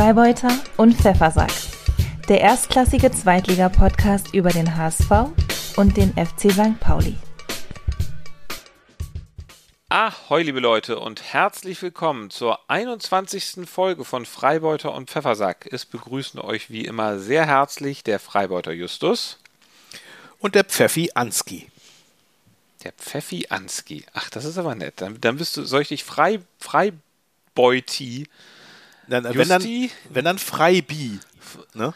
Freibeuter und Pfeffersack. Der erstklassige Zweitliga-Podcast über den HSV und den FC St. Pauli. Ahoi, liebe Leute, und herzlich willkommen zur 21. Folge von Freibeuter und Pfeffersack. Es begrüßen euch wie immer sehr herzlich der Freibeuter Justus und der Pfeffi Anski. Der Pfeffi Anski. Ach, das ist aber nett. Dann, dann bist du, soll ich dich frei, Freibeuti dann, wenn, dann, wenn dann Freibi. Ne?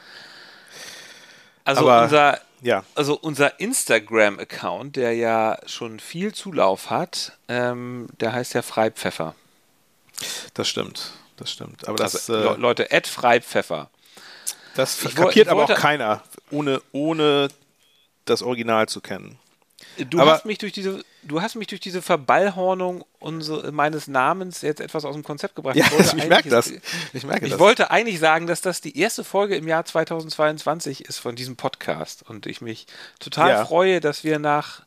Also Aber, unser, ja. also unser Instagram-Account, der ja schon viel Zulauf hat, ähm, der heißt ja Freipfeffer. Das stimmt, das stimmt. Aber das, also, äh, Leute, Ed Freipfeffer. Das ich kapiert aber auch keiner, ohne, ohne das Original zu kennen. Du aber hast mich durch diese, du hast mich durch diese Verballhornung unsere, meines Namens jetzt etwas aus dem Konzept gebracht. Ja, ich, ich merke das. Ich, merke ich das. wollte eigentlich sagen, dass das die erste Folge im Jahr 2022 ist von diesem Podcast und ich mich total ja. freue, dass wir nach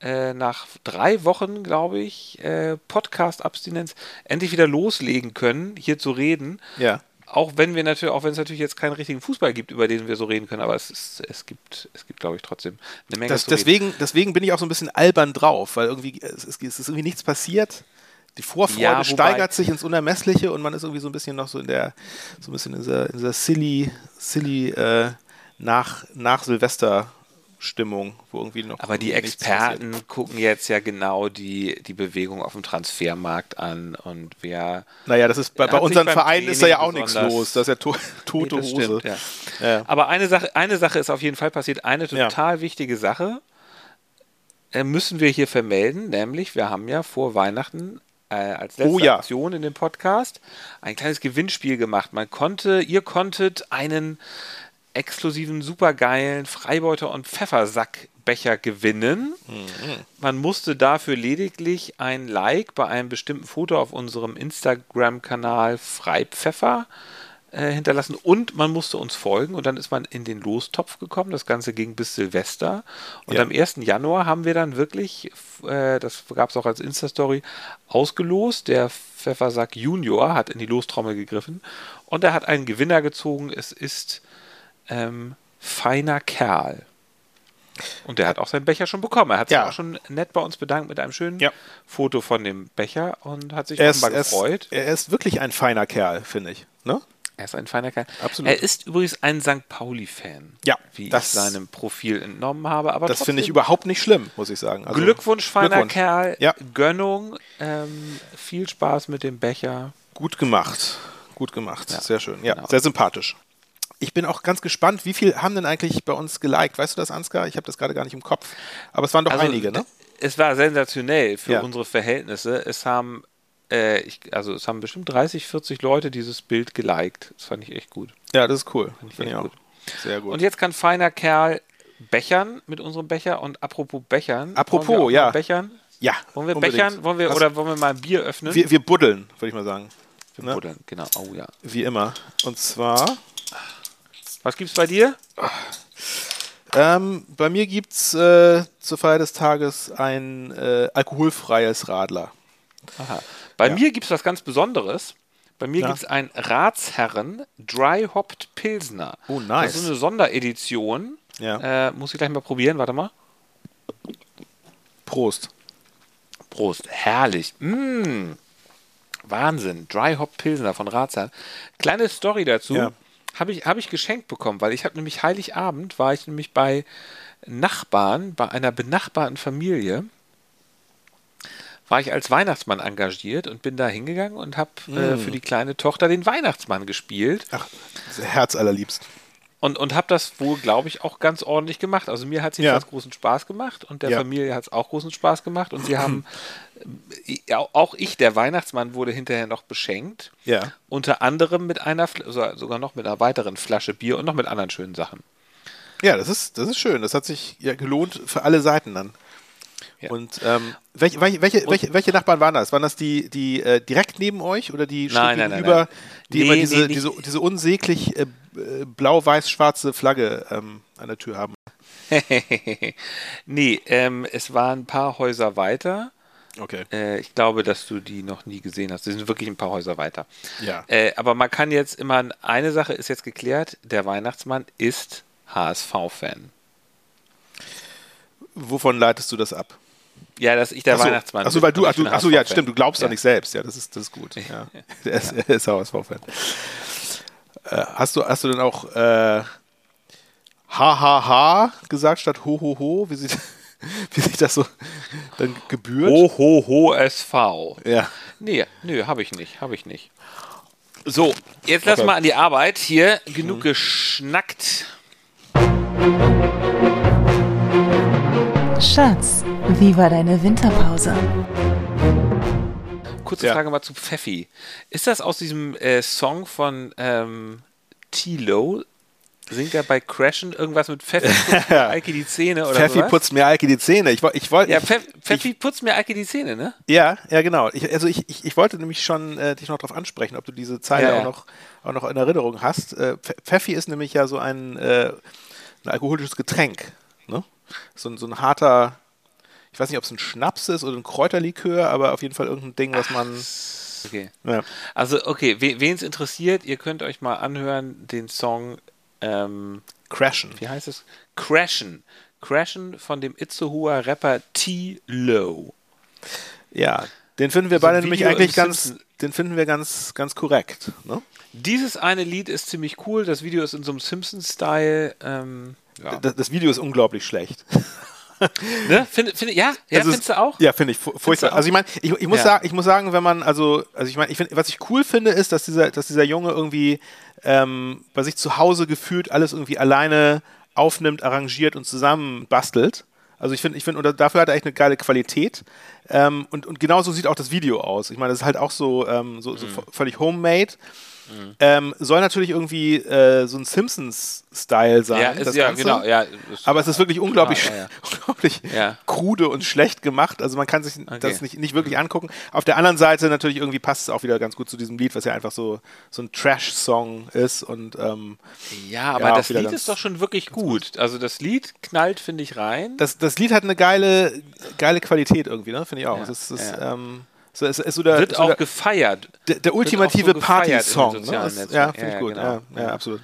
äh, nach drei Wochen, glaube ich, äh, Podcast-Abstinenz endlich wieder loslegen können, hier zu reden. Ja auch wenn wir natürlich, auch wenn es natürlich jetzt keinen richtigen Fußball gibt, über den wir so reden können, aber es, ist, es gibt, es gibt, glaube ich, trotzdem eine Menge. Das, deswegen, deswegen bin ich auch so ein bisschen albern drauf, weil irgendwie es, es ist irgendwie nichts passiert. Die Vorfreude ja, steigert sich ins Unermessliche und man ist irgendwie so ein bisschen noch so in der, so ein bisschen in dieser, in dieser silly, silly äh, nach, nach Silvester Stimmung, wo irgendwie noch. Aber die Experten gucken jetzt ja genau die, die Bewegung auf dem Transfermarkt an und wer. Naja, das ist bei, bei unseren Vereinen ist da ja auch nichts los. Das ist ja to tote nee, Hose. Stimmt, ja. Ja. Aber eine Sache, eine Sache ist auf jeden Fall passiert, eine total ja. wichtige Sache äh, müssen wir hier vermelden, nämlich wir haben ja vor Weihnachten äh, als letzte oh, Aktion in dem Podcast ein kleines Gewinnspiel gemacht. Man konnte, ihr konntet einen exklusiven, supergeilen Freibeuter- und Pfeffersackbecher gewinnen. Mhm. Man musste dafür lediglich ein Like bei einem bestimmten Foto auf unserem Instagram-Kanal Freipfeffer äh, hinterlassen und man musste uns folgen und dann ist man in den Lostopf gekommen. Das Ganze ging bis Silvester und ja. am 1. Januar haben wir dann wirklich, äh, das gab es auch als Insta-Story, ausgelost. Der Pfeffersack Junior hat in die Lostrommel gegriffen und er hat einen Gewinner gezogen. Es ist ähm, feiner Kerl. Und der hat auch seinen Becher schon bekommen. Er hat ja. sich auch schon nett bei uns bedankt mit einem schönen ja. Foto von dem Becher und hat sich offenbar gefreut. Er ist, er ist wirklich ein feiner Kerl, finde ich. Ne? Er ist ein feiner Kerl. Absolut. Er ist übrigens ein St. Pauli-Fan. Ja. Wie das, ich seinem Profil entnommen habe. Aber das finde ich überhaupt nicht schlimm, muss ich sagen. Also, Glückwunsch, feiner Glückwunsch. Kerl. Ja. Gönnung. Ähm, viel Spaß mit dem Becher. Gut gemacht. Gut gemacht. Ja. Sehr schön. Ja, genau. sehr sympathisch. Ich bin auch ganz gespannt, wie viel haben denn eigentlich bei uns geliked? Weißt du das, Ansgar? Ich habe das gerade gar nicht im Kopf. Aber es waren doch also, einige, ne? Es war sensationell für ja. unsere Verhältnisse. Es haben, äh, ich, also es haben bestimmt 30, 40 Leute dieses Bild geliked. Das fand ich echt gut. Ja, das ist cool. Fand ich, Find ich. Gut. Sehr gut. Und jetzt kann feiner Kerl bechern mit unserem Becher. Und apropos Bechern. Apropos, ja. Bechern? Ja. Wollen wir unbedingt. bechern? Wollen wir, oder wollen wir mal ein Bier öffnen? Wir, wir buddeln, würde ich mal sagen. Wir ne? buddeln, genau. Oh ja. Wie immer. Und zwar was gibt's bei dir? Ähm, bei mir gibt's äh, zur Feier des Tages ein äh, alkoholfreies Radler. Aha. Bei ja. mir gibt's was ganz Besonderes. Bei mir ja. gibt es ein Ratsherren Dry Hopped Pilsner. Oh, nice. Das ist eine Sonderedition. Ja. Äh, muss ich gleich mal probieren. Warte mal. Prost. Prost. Herrlich. Mmh. Wahnsinn. Dry Hop Pilsner von Ratsherren. Kleine Story dazu. Ja. Habe ich, hab ich geschenkt bekommen, weil ich habe nämlich Heiligabend, war ich nämlich bei Nachbarn, bei einer benachbarten Familie, war ich als Weihnachtsmann engagiert und bin da hingegangen und habe mm. äh, für die kleine Tochter den Weihnachtsmann gespielt. Ach, Herz allerliebst. Und, und habe das wohl, glaube ich, auch ganz ordentlich gemacht. Also mir hat es ja. großen Spaß gemacht und der ja. Familie hat es auch großen Spaß gemacht. Und sie haben, äh, auch ich, der Weihnachtsmann, wurde hinterher noch beschenkt. Ja. Unter anderem mit einer, sogar noch mit einer weiteren Flasche Bier und noch mit anderen schönen Sachen. Ja, das ist, das ist schön. Das hat sich ja gelohnt für alle Seiten dann. Ja. Und ähm, welche, welche, welche, welche, welche Nachbarn waren das? Waren das die, die äh, direkt neben euch oder die nein, nein, gegenüber, nein, nein. die nee, immer diese, nee, diese, diese unsäglich äh, äh, blau-weiß-schwarze Flagge ähm, an der Tür haben? nee, ähm, es waren ein paar Häuser weiter. Okay. Äh, ich glaube, dass du die noch nie gesehen hast. Die sind wirklich ein paar Häuser weiter. Ja. Äh, aber man kann jetzt immer, eine Sache ist jetzt geklärt, der Weihnachtsmann ist HSV-Fan. Wovon leitest du das ab? Ja, dass ich der achso, Weihnachtsmann achso, weil du, achso, achso, ja, stimmt, du glaubst ja. an dich selbst. Ja, das ist, das ist gut. Ja. er ist, ja. ist HSV-Fan. Äh, hast, du, hast du denn auch äh, HHH gesagt statt Ho Ho Ho? Wie sieht, wie sich das so dann gebührt? Ho Ho Ho SV. Ja. Nee, nö, habe ich nicht, habe ich nicht. So, jetzt lass okay. mal an die Arbeit. Hier genug mhm. geschnackt. Schatz, wie war deine Winterpause? Kurze ja. Frage mal zu Pfeffi. Ist das aus diesem äh, Song von ähm, T-Lo? Singt er bei Crashen irgendwas mit Pfeffi putzt mir Eike die Zähne oder Pfeffi sowas? putzt mir Eike die Zähne. Ich, ich wollte. Ja, Pfeff, Pfeffi ich, putzt mir Eike die Zähne, ne? Ja, ja, genau. Ich, also ich, ich, ich wollte nämlich schon äh, dich noch darauf ansprechen, ob du diese Zeile ja, auch, Noch, auch noch in Erinnerung hast. Äh, Pfeffi ist nämlich ja so ein, äh, ein alkoholisches Getränk. Ne? So, so ein harter, ich weiß nicht, ob es ein Schnaps ist oder ein Kräuterlikör, aber auf jeden Fall irgendein Ding, was man. Okay. Ja. Also, okay, wen es interessiert, ihr könnt euch mal anhören, den Song ähm, Crashen. Wie heißt es? Crashen. Crashen von dem Itzehoer Rapper T. Low. Ja, den finden wir so beide nämlich eigentlich ganz, den finden wir ganz, ganz korrekt. Ne? Dieses eine Lied ist ziemlich cool. Das Video ist in so einem Simpsons-Style. Ähm, ja. das, das, Video ist unglaublich schlecht. ne? Find, find, ja, ja also findest du auch? Ja, finde ich furchtbar. Also ich meine, ich, ich, muss ja. sagen, ich muss sagen, wenn man, also, also ich meine, ich was ich cool finde, ist, dass dieser, dass dieser Junge irgendwie ähm, bei sich zu Hause gefühlt alles irgendwie alleine aufnimmt, arrangiert und zusammen bastelt. Also ich finde, ich finde, dafür hat er echt eine geile Qualität. Ähm, und, und genauso sieht auch das Video aus. Ich meine, das ist halt auch so, ähm, so, so mhm. völlig homemade. Mhm. Ähm, soll natürlich irgendwie äh, so ein Simpsons-Style sein. Ja, ist, ja genau. Ja, aber es ist wirklich unglaublich, genau, ja, unglaublich krude und schlecht gemacht. Also man kann sich okay. das nicht, nicht wirklich angucken. Auf der anderen Seite natürlich irgendwie passt es auch wieder ganz gut zu diesem Lied, was ja einfach so, so ein Trash-Song ist. Und, ähm, ja, aber das Lied ist doch schon wirklich gut. Also das Lied knallt, finde ich, rein. Das, das Lied hat eine geile, geile Qualität irgendwie, ne? finde ich auch. Das ist, ähm, so, es, es, so der, wird auch gefeiert. Der, der ultimative so Party-Song. Ne? Ja, finde ja, ich gut. Genau. Ja, ja, absolut.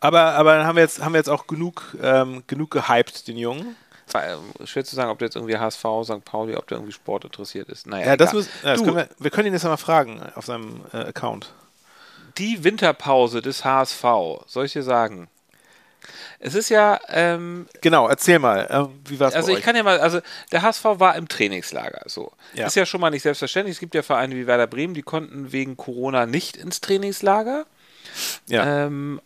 Aber, aber dann haben wir jetzt, haben wir jetzt auch genug, ähm, genug gehypt, den Jungen. Ähm, schwer zu sagen, ob der jetzt irgendwie HSV, St. Pauli, ob der irgendwie Sport interessiert ist. Naja, ja, das muss, das können wir, wir können ihn jetzt mal fragen auf seinem äh, Account. Die Winterpause des HSV, soll ich dir sagen? Es ist ja. Ähm, genau, erzähl mal, äh, wie war es Also, ich euch? kann ja mal, also der HSV war im Trainingslager. So. Ja. Ist ja schon mal nicht selbstverständlich. Es gibt ja Vereine wie Werder Bremen, die konnten wegen Corona nicht ins Trainingslager. Ja. Ähm,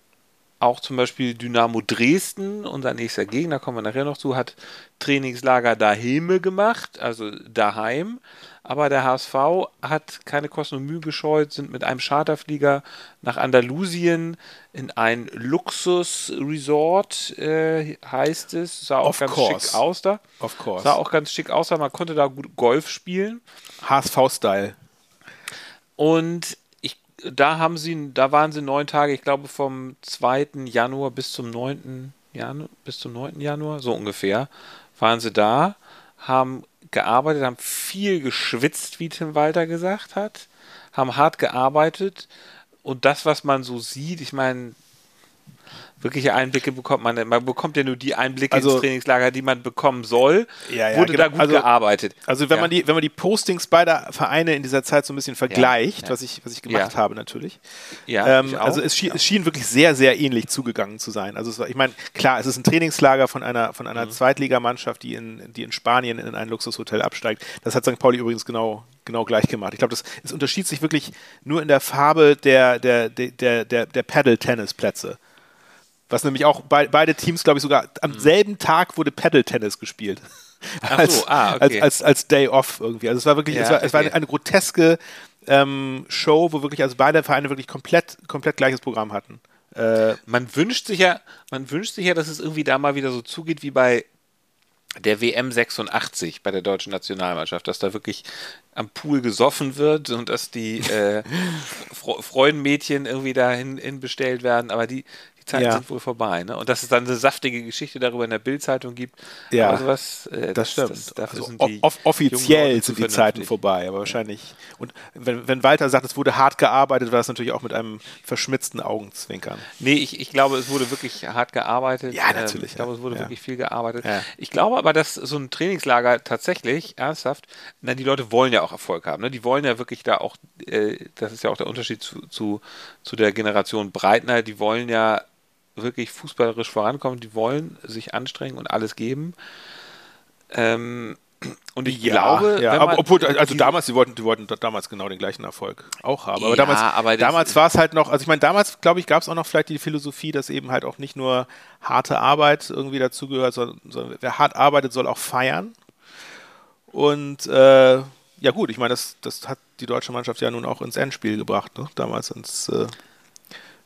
auch zum Beispiel Dynamo Dresden, unser nächster Gegner, kommen wir nachher noch zu, hat Trainingslager daheim gemacht, also daheim. Aber der HSV hat keine Kosten und Mühe gescheut, sind mit einem Charterflieger nach Andalusien in ein Luxus-Resort, äh, heißt es. Sah auch of ganz course. schick aus da. Of course. Sah auch ganz schick aus da. Man konnte da gut Golf spielen. HSV-Style. Und ich, da haben sie, da waren sie neun Tage, ich glaube vom 2. Januar bis zum 9. Januar, bis zum 9. Januar, so ungefähr, waren sie da, haben gearbeitet, haben viel geschwitzt, wie Tim Walter gesagt hat, haben hart gearbeitet. Und das, was man so sieht, ich meine, wirkliche Einblicke bekommt man. Man bekommt ja nur die Einblicke also, ins Trainingslager, die man bekommen soll. Ja, ja, Wurde genau. da gut also, gearbeitet. Also wenn ja. man die, wenn man die Postings beider Vereine in dieser Zeit so ein bisschen vergleicht, was ich, was ich gemacht habe natürlich. Ja, ähm, also es schien, es schien, wirklich sehr, sehr ähnlich zugegangen zu sein. Also war, ich meine, klar, es ist ein Trainingslager von einer, von einer mhm. Zweitligamannschaft, die in, die in Spanien in ein Luxushotel absteigt. Das hat St. Pauli übrigens genau genau gleich gemacht. Ich glaube, es unterschied sich wirklich nur in der Farbe der, der, der, der, der Paddle-Tennis-Plätze. Was nämlich auch be beide Teams, glaube ich, sogar am mhm. selben Tag wurde Paddle-Tennis gespielt. Ach als, so, ah, okay. als, als, als Day Off irgendwie. Also es war wirklich, ja, es war, okay. es war eine, eine groteske ähm, Show, wo wirklich also beide Vereine wirklich komplett, komplett gleiches Programm hatten. Äh, man wünscht sich ja, man wünscht sich ja, dass es irgendwie da mal wieder so zugeht wie bei der WM 86 bei der deutschen Nationalmannschaft, dass da wirklich am Pool gesoffen wird und dass die äh, Freudenmädchen irgendwie dahin bestellt werden. Aber die, Zeiten ja. sind wohl vorbei. Ne? Und dass es dann eine saftige Geschichte darüber in der Bildzeitung gibt. Ja, sowas, äh, das, das, stimmt. Das, also sind off offiziell sind die Zeiten vorbei, aber wahrscheinlich. Und wenn, wenn Walter sagt, es wurde hart gearbeitet, war das natürlich auch mit einem verschmitzten Augenzwinkern. Nee, ich, ich glaube, es wurde wirklich hart gearbeitet. Ja, natürlich. Ähm, ich glaube, es wurde ja. wirklich viel gearbeitet. Ja. Ich glaube aber, dass so ein Trainingslager tatsächlich ernsthaft, na, die Leute wollen ja auch Erfolg haben. Ne? Die wollen ja wirklich da auch, äh, das ist ja auch der Unterschied zu, zu, zu der Generation Breitner, die wollen ja wirklich fußballerisch vorankommen, die wollen sich anstrengen und alles geben. Ähm, und ich ja, glaube, ja, aber obwohl, also damals, die wollten, die wollten damals genau den gleichen Erfolg auch haben. Aber ja, damals, aber damals war es halt noch, also ich meine, damals, glaube ich, gab es auch noch vielleicht die Philosophie, dass eben halt auch nicht nur harte Arbeit irgendwie dazugehört, sondern, sondern wer hart arbeitet, soll auch feiern. Und äh, ja gut, ich meine, das, das hat die deutsche Mannschaft ja nun auch ins Endspiel gebracht, ne? damals ins äh,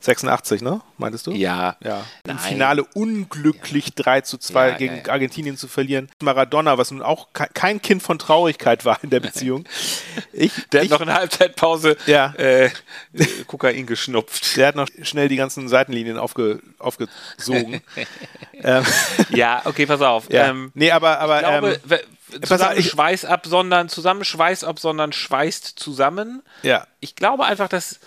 86, ne? Meintest du? Ja. ja. Im Finale unglücklich ja. 3 zu 2 ja, gegen ja, Argentinien zu verlieren. Maradona, was nun auch kein Kind von Traurigkeit war in der Beziehung. Ich, der ich, hat noch in Halbzeitpause ja. äh, Kokain geschnupft. Der hat noch schnell die ganzen Seitenlinien aufge, aufgesogen. ähm, ja, okay, pass auf. Ja. Ähm, nee, aber, aber ich glaube, ähm, zusammen ich, Schweiß absondern, zusammen Schweiß absondern, schweißt zusammen. Ja. Ich glaube einfach, dass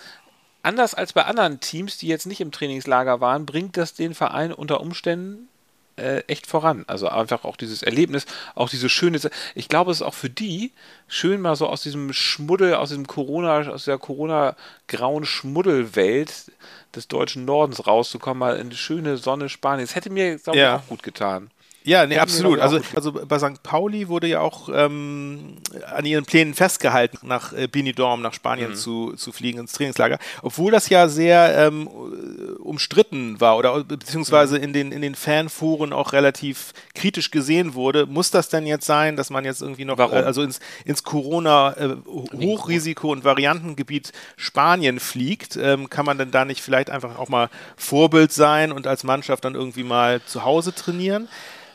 anders als bei anderen Teams, die jetzt nicht im Trainingslager waren, bringt das den Verein unter Umständen äh, echt voran. Also einfach auch dieses Erlebnis, auch diese schöne. Ich glaube, es ist auch für die schön, mal so aus diesem Schmuddel, aus diesem Corona, aus der Corona-grauen Schmuddelwelt des deutschen Nordens rauszukommen, mal in die schöne Sonne Spaniens. Hätte mir, glaube ich, ja. auch gut getan. Ja, nee, absolut. Also, also bei St. Pauli wurde ja auch ähm, an ihren Plänen festgehalten, nach äh, Benidorm, nach Spanien mhm. zu, zu fliegen ins Trainingslager. Obwohl das ja sehr ähm, umstritten war oder beziehungsweise mhm. in den, in den Fanforen auch relativ kritisch gesehen wurde. Muss das denn jetzt sein, dass man jetzt irgendwie noch äh, also ins, ins Corona-Hochrisiko- äh, und Variantengebiet Spanien fliegt? Ähm, kann man denn da nicht vielleicht einfach auch mal Vorbild sein und als Mannschaft dann irgendwie mal zu Hause trainieren?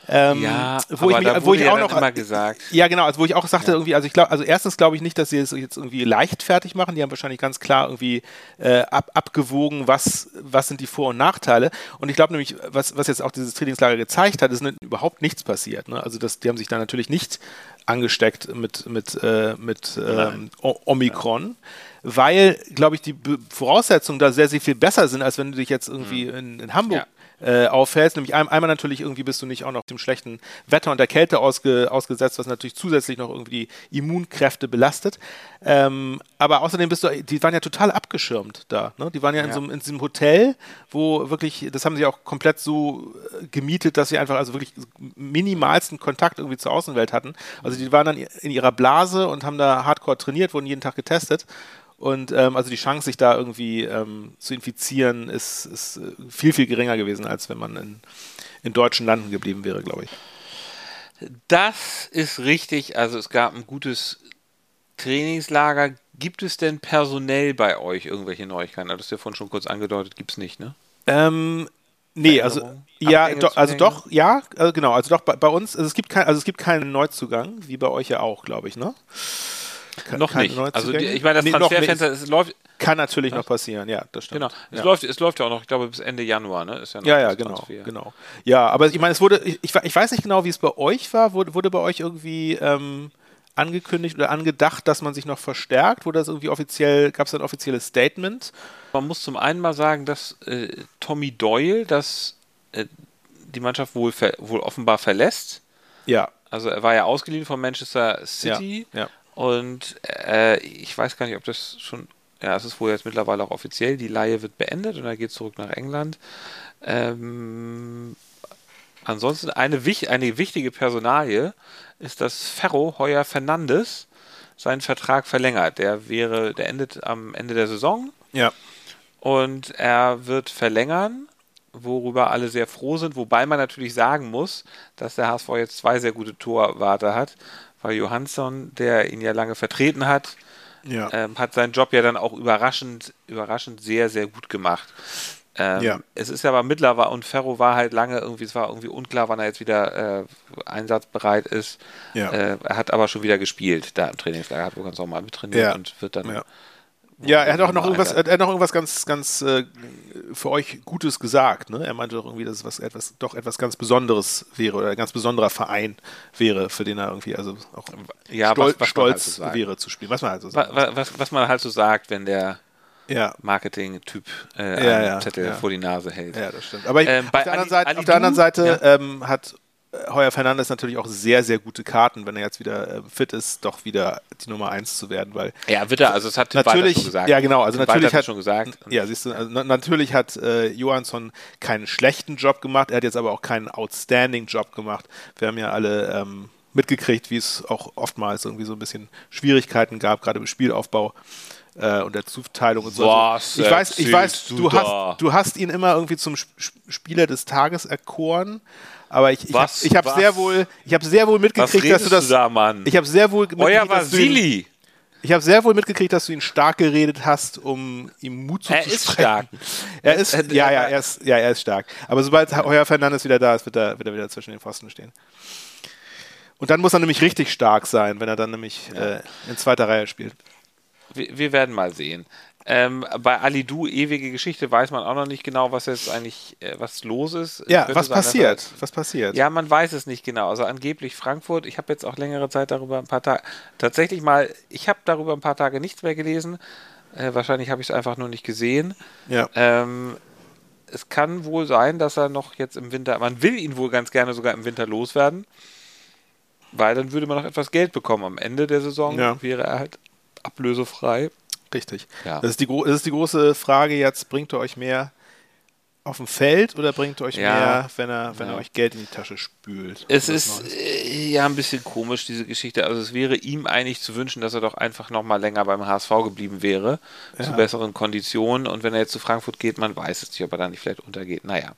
Ähm, ja, wo ich, mich, wo ich ja auch noch immer gesagt. Ja, genau, also wo ich auch sagte ja. irgendwie, also ich glaube, also erstens glaube ich nicht, dass sie es jetzt irgendwie leichtfertig machen. Die haben wahrscheinlich ganz klar irgendwie äh, ab, abgewogen, was was sind die Vor- und Nachteile. Und ich glaube nämlich, was was jetzt auch dieses Trainingslager gezeigt hat, ist nicht, überhaupt nichts passiert. Ne? Also das, die haben sich da natürlich nicht angesteckt mit mit äh, mit ähm, Omikron. weil, glaube ich, die Voraussetzungen da sehr, sehr viel besser sind, als wenn du dich jetzt irgendwie mhm. in, in Hamburg ja äh, auffällst. Nämlich ein, einmal natürlich irgendwie bist du nicht auch noch dem schlechten Wetter und der Kälte ausge, ausgesetzt, was natürlich zusätzlich noch irgendwie die Immunkräfte belastet. Ähm, aber außerdem bist du, die waren ja total abgeschirmt da. Ne? Die waren ja, ja. In, so, in diesem Hotel, wo wirklich, das haben sie auch komplett so äh, gemietet, dass sie einfach also wirklich minimalsten Kontakt irgendwie zur Außenwelt hatten. Also die waren dann in ihrer Blase und haben da hardcore trainiert, wurden jeden Tag getestet. Und ähm, also die Chance, sich da irgendwie ähm, zu infizieren, ist, ist, äh, viel, viel geringer gewesen, als wenn man in, in deutschen Landen geblieben wäre, glaube ich. Das ist richtig. Also es gab ein gutes Trainingslager. Gibt es denn personell bei euch irgendwelche Neuigkeiten? Das ist ja vorhin schon kurz angedeutet, gibt es nicht, ne? Ähm, nee, also ja, do, also doch, ja, also genau, also doch bei, bei uns, also es gibt kein, also es gibt keinen Neuzugang, wie bei euch ja auch, glaube ich, ne? Ke noch nicht. Also die, ich meine, das nee, Transferfenster es läuft. Kann natürlich was? noch passieren, ja, das stimmt. Genau. Es, ja. läuft, es läuft ja auch noch, ich glaube, bis Ende Januar, ne? Ist ja, ja, ja genau, genau. Ja, aber ich meine, es wurde, ich, ich weiß nicht genau, wie es bei euch war. Wurde, wurde bei euch irgendwie ähm, angekündigt oder angedacht, dass man sich noch verstärkt? Wurde das irgendwie offiziell, gab es ein offizielles Statement? Man muss zum einen mal sagen, dass äh, Tommy Doyle, dass äh, die Mannschaft wohl, wohl offenbar verlässt. Ja. Also er war ja ausgeliehen von Manchester City. Ja, ja. Und äh, ich weiß gar nicht, ob das schon, ja, es ist wohl jetzt mittlerweile auch offiziell, die Laie wird beendet und er geht zurück nach England. Ähm, ansonsten eine, eine wichtige Personalie ist, dass Ferro Heuer Fernandes seinen Vertrag verlängert. Der wäre, der endet am Ende der Saison. Ja. Und er wird verlängern, worüber alle sehr froh sind, wobei man natürlich sagen muss, dass der HSV jetzt zwei sehr gute Torwarte hat weil Johansson, der ihn ja lange vertreten hat, ja. ähm, hat seinen Job ja dann auch überraschend, überraschend sehr, sehr gut gemacht. Ähm, ja. Es ist aber mittlerweile, und Ferro war halt lange irgendwie, es war irgendwie unklar, wann er jetzt wieder äh, einsatzbereit ist. Ja. Äh, er hat aber schon wieder gespielt da im Trainingslager, hat wohl ganz normal mittrainiert ja. und wird dann. Ja, er hat auch noch irgendwas, er hat noch irgendwas ganz, ganz äh, für euch Gutes gesagt. Ne? Er meinte doch irgendwie, dass es was, etwas, doch etwas ganz Besonderes wäre oder ein ganz besonderer Verein wäre, für den er irgendwie also auch ja, stol was, was stolz halt so wäre zu spielen. Was man halt so sagt. Was, was, was man halt so sagt, wenn der ja. Marketing-Typ äh, ja, ja, Zettel vor die Nase hält. Ja, das stimmt. Aber ähm, auf, der Ali, Seite, Ali auf, der anderen Seite, ähm, hat Heuer Fernandes natürlich auch sehr, sehr gute Karten, wenn er jetzt wieder äh, fit ist, doch wieder die Nummer 1 zu werden, weil ja, wird er, also es hat natürlich, schon gesagt. Ja, genau, also Tim natürlich hat schon gesagt. Ja, siehst du, also natürlich hat äh, Johansson keinen schlechten Job gemacht, er hat jetzt aber auch keinen outstanding Job gemacht. Wir haben ja alle ähm, mitgekriegt, wie es auch oftmals irgendwie so ein bisschen Schwierigkeiten gab, gerade im Spielaufbau äh, und der Zuteilung und so. Was ich weiß, ich weiß, du, du hast, du hast ihn immer irgendwie zum Spieler des Tages erkoren. Aber ich, ich habe hab sehr wohl, ich habe sehr wohl mitgekriegt, dass du das. Du da, Mann? Ich habe sehr wohl Euer Vasili. Ich habe sehr wohl mitgekriegt, dass du ihn stark geredet hast, um ihm Mut zu Er ist stark. Er ist, ja, ja, er ist, ja, er ist stark. Aber sobald Heuer Fernandes wieder da ist, wird er, wird er wieder zwischen den Pfosten stehen. Und dann muss er nämlich richtig stark sein, wenn er dann nämlich ja. äh, in zweiter Reihe spielt. Wir, wir werden mal sehen. Ähm, bei Alidu, ewige Geschichte, weiß man auch noch nicht genau, was jetzt eigentlich, äh, was los ist. Ja, was sein, passiert? Was passiert? Ja, man weiß es nicht genau. Also angeblich Frankfurt, ich habe jetzt auch längere Zeit darüber ein paar Tage, tatsächlich mal, ich habe darüber ein paar Tage nichts mehr gelesen. Äh, wahrscheinlich habe ich es einfach nur nicht gesehen. Ja. Ähm, es kann wohl sein, dass er noch jetzt im Winter, man will ihn wohl ganz gerne sogar im Winter loswerden, weil dann würde man noch etwas Geld bekommen. Am Ende der Saison ja. wäre er halt ablösefrei. Richtig. Ja. Das, ist die, das ist die große Frage jetzt, bringt er euch mehr auf dem Feld oder bringt er euch ja. mehr, wenn er, wenn ja. er euch Geld in die Tasche spült? Es ist äh, ja ein bisschen komisch, diese Geschichte. Also es wäre ihm eigentlich zu wünschen, dass er doch einfach noch mal länger beim HSV geblieben wäre, ja. zu besseren Konditionen. Und wenn er jetzt zu Frankfurt geht, man weiß es nicht, ob er da nicht vielleicht untergeht. Naja.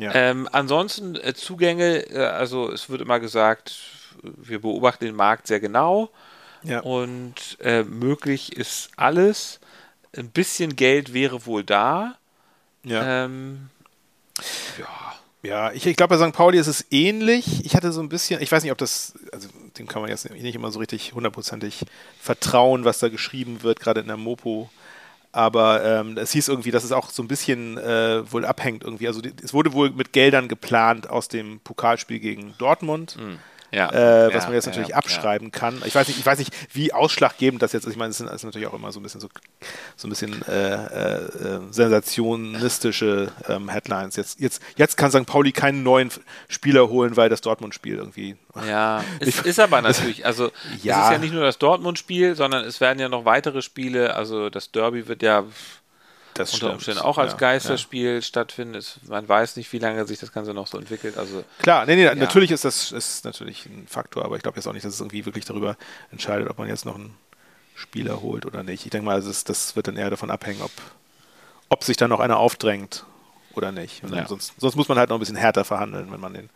Ähm, ansonsten äh, Zugänge, äh, also es wird immer gesagt, wir beobachten den Markt sehr genau. Ja. Und äh, möglich ist alles. Ein bisschen Geld wäre wohl da. Ja. Ähm, ja. Ja, ich, ich glaube, bei St. Pauli ist es ähnlich. Ich hatte so ein bisschen, ich weiß nicht, ob das, also dem kann man jetzt nicht immer so richtig hundertprozentig vertrauen, was da geschrieben wird, gerade in der Mopo. Aber ähm, es hieß irgendwie, dass es auch so ein bisschen äh, wohl abhängt irgendwie. Also die, es wurde wohl mit Geldern geplant aus dem Pokalspiel gegen Dortmund. Mhm ja, äh, was ja, man jetzt natürlich ja, abschreiben kann. Ich weiß nicht, ich weiß nicht, wie ausschlaggebend das jetzt ist. Ich meine, es sind, natürlich auch immer so ein bisschen so, so ein bisschen äh, äh, sensationistische ähm, Headlines. Jetzt, jetzt, jetzt kann St. Pauli keinen neuen Spieler holen, weil das Dortmund-Spiel irgendwie. Ja, es ist aber natürlich, also es ist ja nicht nur das Dortmund-Spiel, sondern es werden ja noch weitere Spiele. Also das Derby wird ja das unter Umständen auch als ja, Geisterspiel ja. stattfinden. man weiß nicht, wie lange sich das Ganze noch so entwickelt. Also, Klar, nee, nee, ja. natürlich ist das ist natürlich ein Faktor, aber ich glaube jetzt auch nicht, dass es irgendwie wirklich darüber entscheidet, ob man jetzt noch einen Spieler holt oder nicht. Ich denke mal, das, das wird dann eher davon abhängen, ob, ob sich dann noch einer aufdrängt oder nicht. Sonst, sonst, muss man halt noch ein bisschen härter verhandeln, wenn man den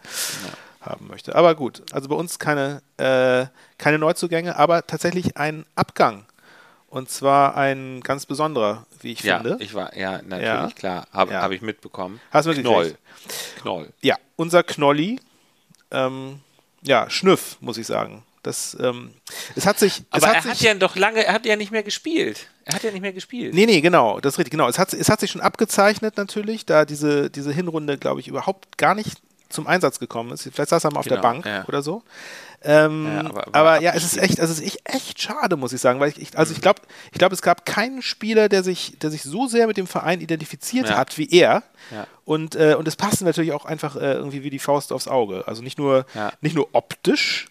haben möchte. Aber gut, also bei uns keine, äh, keine Neuzugänge, aber tatsächlich ein Abgang und zwar ein ganz besonderer, wie ich ja, finde. Ich war, ja, natürlich, ja. klar. Habe ja. hab ich mitbekommen. Hast du Knoll. Knoll. Ja, unser Knolli. Ähm, ja, Schnüff, muss ich sagen. Das, ähm, es hat sich. Aber hat er hat ja doch lange, er hat ja nicht mehr gespielt. Er hat ja nicht mehr gespielt. Nee, nee, genau, das ist richtig, genau. Es hat, es hat sich schon abgezeichnet natürlich, da diese, diese Hinrunde, glaube ich, überhaupt gar nicht zum Einsatz gekommen ist. Vielleicht saß er mal auf genau, der Bank ja. oder so. Ähm, ja, aber, aber, aber ja, es ist echt, also es ist echt, schade, muss ich sagen, weil ich, also mhm. ich glaube, ich glaube, es gab keinen Spieler, der sich, der sich so sehr mit dem Verein identifiziert ja. hat wie er. Und, äh, und es passte natürlich auch einfach äh, irgendwie wie die Faust aufs Auge. Also nicht nur, nicht nur optisch,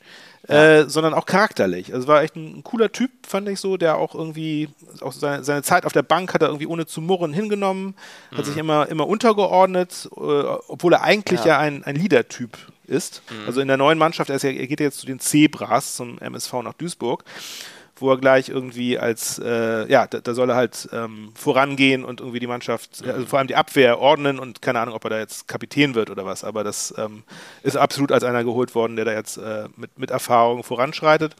äh, sondern auch charakterlich. Also war echt ein, ein, cooler Typ, fand ich so, der auch irgendwie, auch seine, seine, Zeit auf der Bank hat er irgendwie ohne zu murren hingenommen, mhm. hat sich immer, immer untergeordnet, äh, obwohl er eigentlich ja, ja ein, ein Leader-Typ ist. Mhm. Also in der neuen Mannschaft, er, ja, er geht jetzt zu den Zebras, zum MSV nach Duisburg wo er gleich irgendwie als, äh, ja, da, da, soll er halt ähm, vorangehen und irgendwie die Mannschaft, also vor allem die Abwehr ordnen und keine Ahnung, ob er da jetzt Kapitän wird oder was, aber das ähm, ist absolut als einer geholt worden, der da jetzt äh, mit, mit Erfahrung voranschreitet,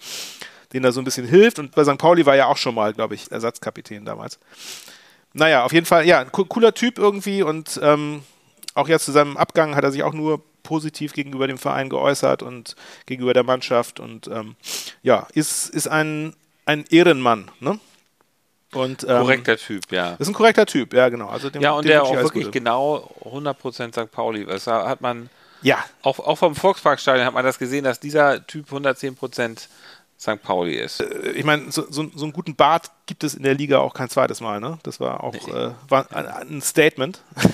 den da so ein bisschen hilft und bei St. Pauli war ja auch schon mal, glaube ich, Ersatzkapitän damals. Naja, auf jeden Fall, ja, ein cooler Typ irgendwie und ähm, auch jetzt zu seinem Abgang hat er sich auch nur positiv gegenüber dem Verein geäußert und gegenüber der Mannschaft und ähm, ja, ist, ist ein, ein Ehrenmann, ne? Und, ähm, korrekter Typ, ja. Ist ein korrekter Typ, ja, genau. Also dem, ja, und der auch wirklich Gute. genau 100% St. Pauli. Das hat man, ja. auch, auch vom Volksparkstadion hat man das gesehen, dass dieser Typ 110% St. Pauli ist. Äh, ich meine, so, so, so, einen guten Bart gibt es in der Liga auch kein zweites Mal, ne? Das war auch nee. äh, war ein, ein, Statement.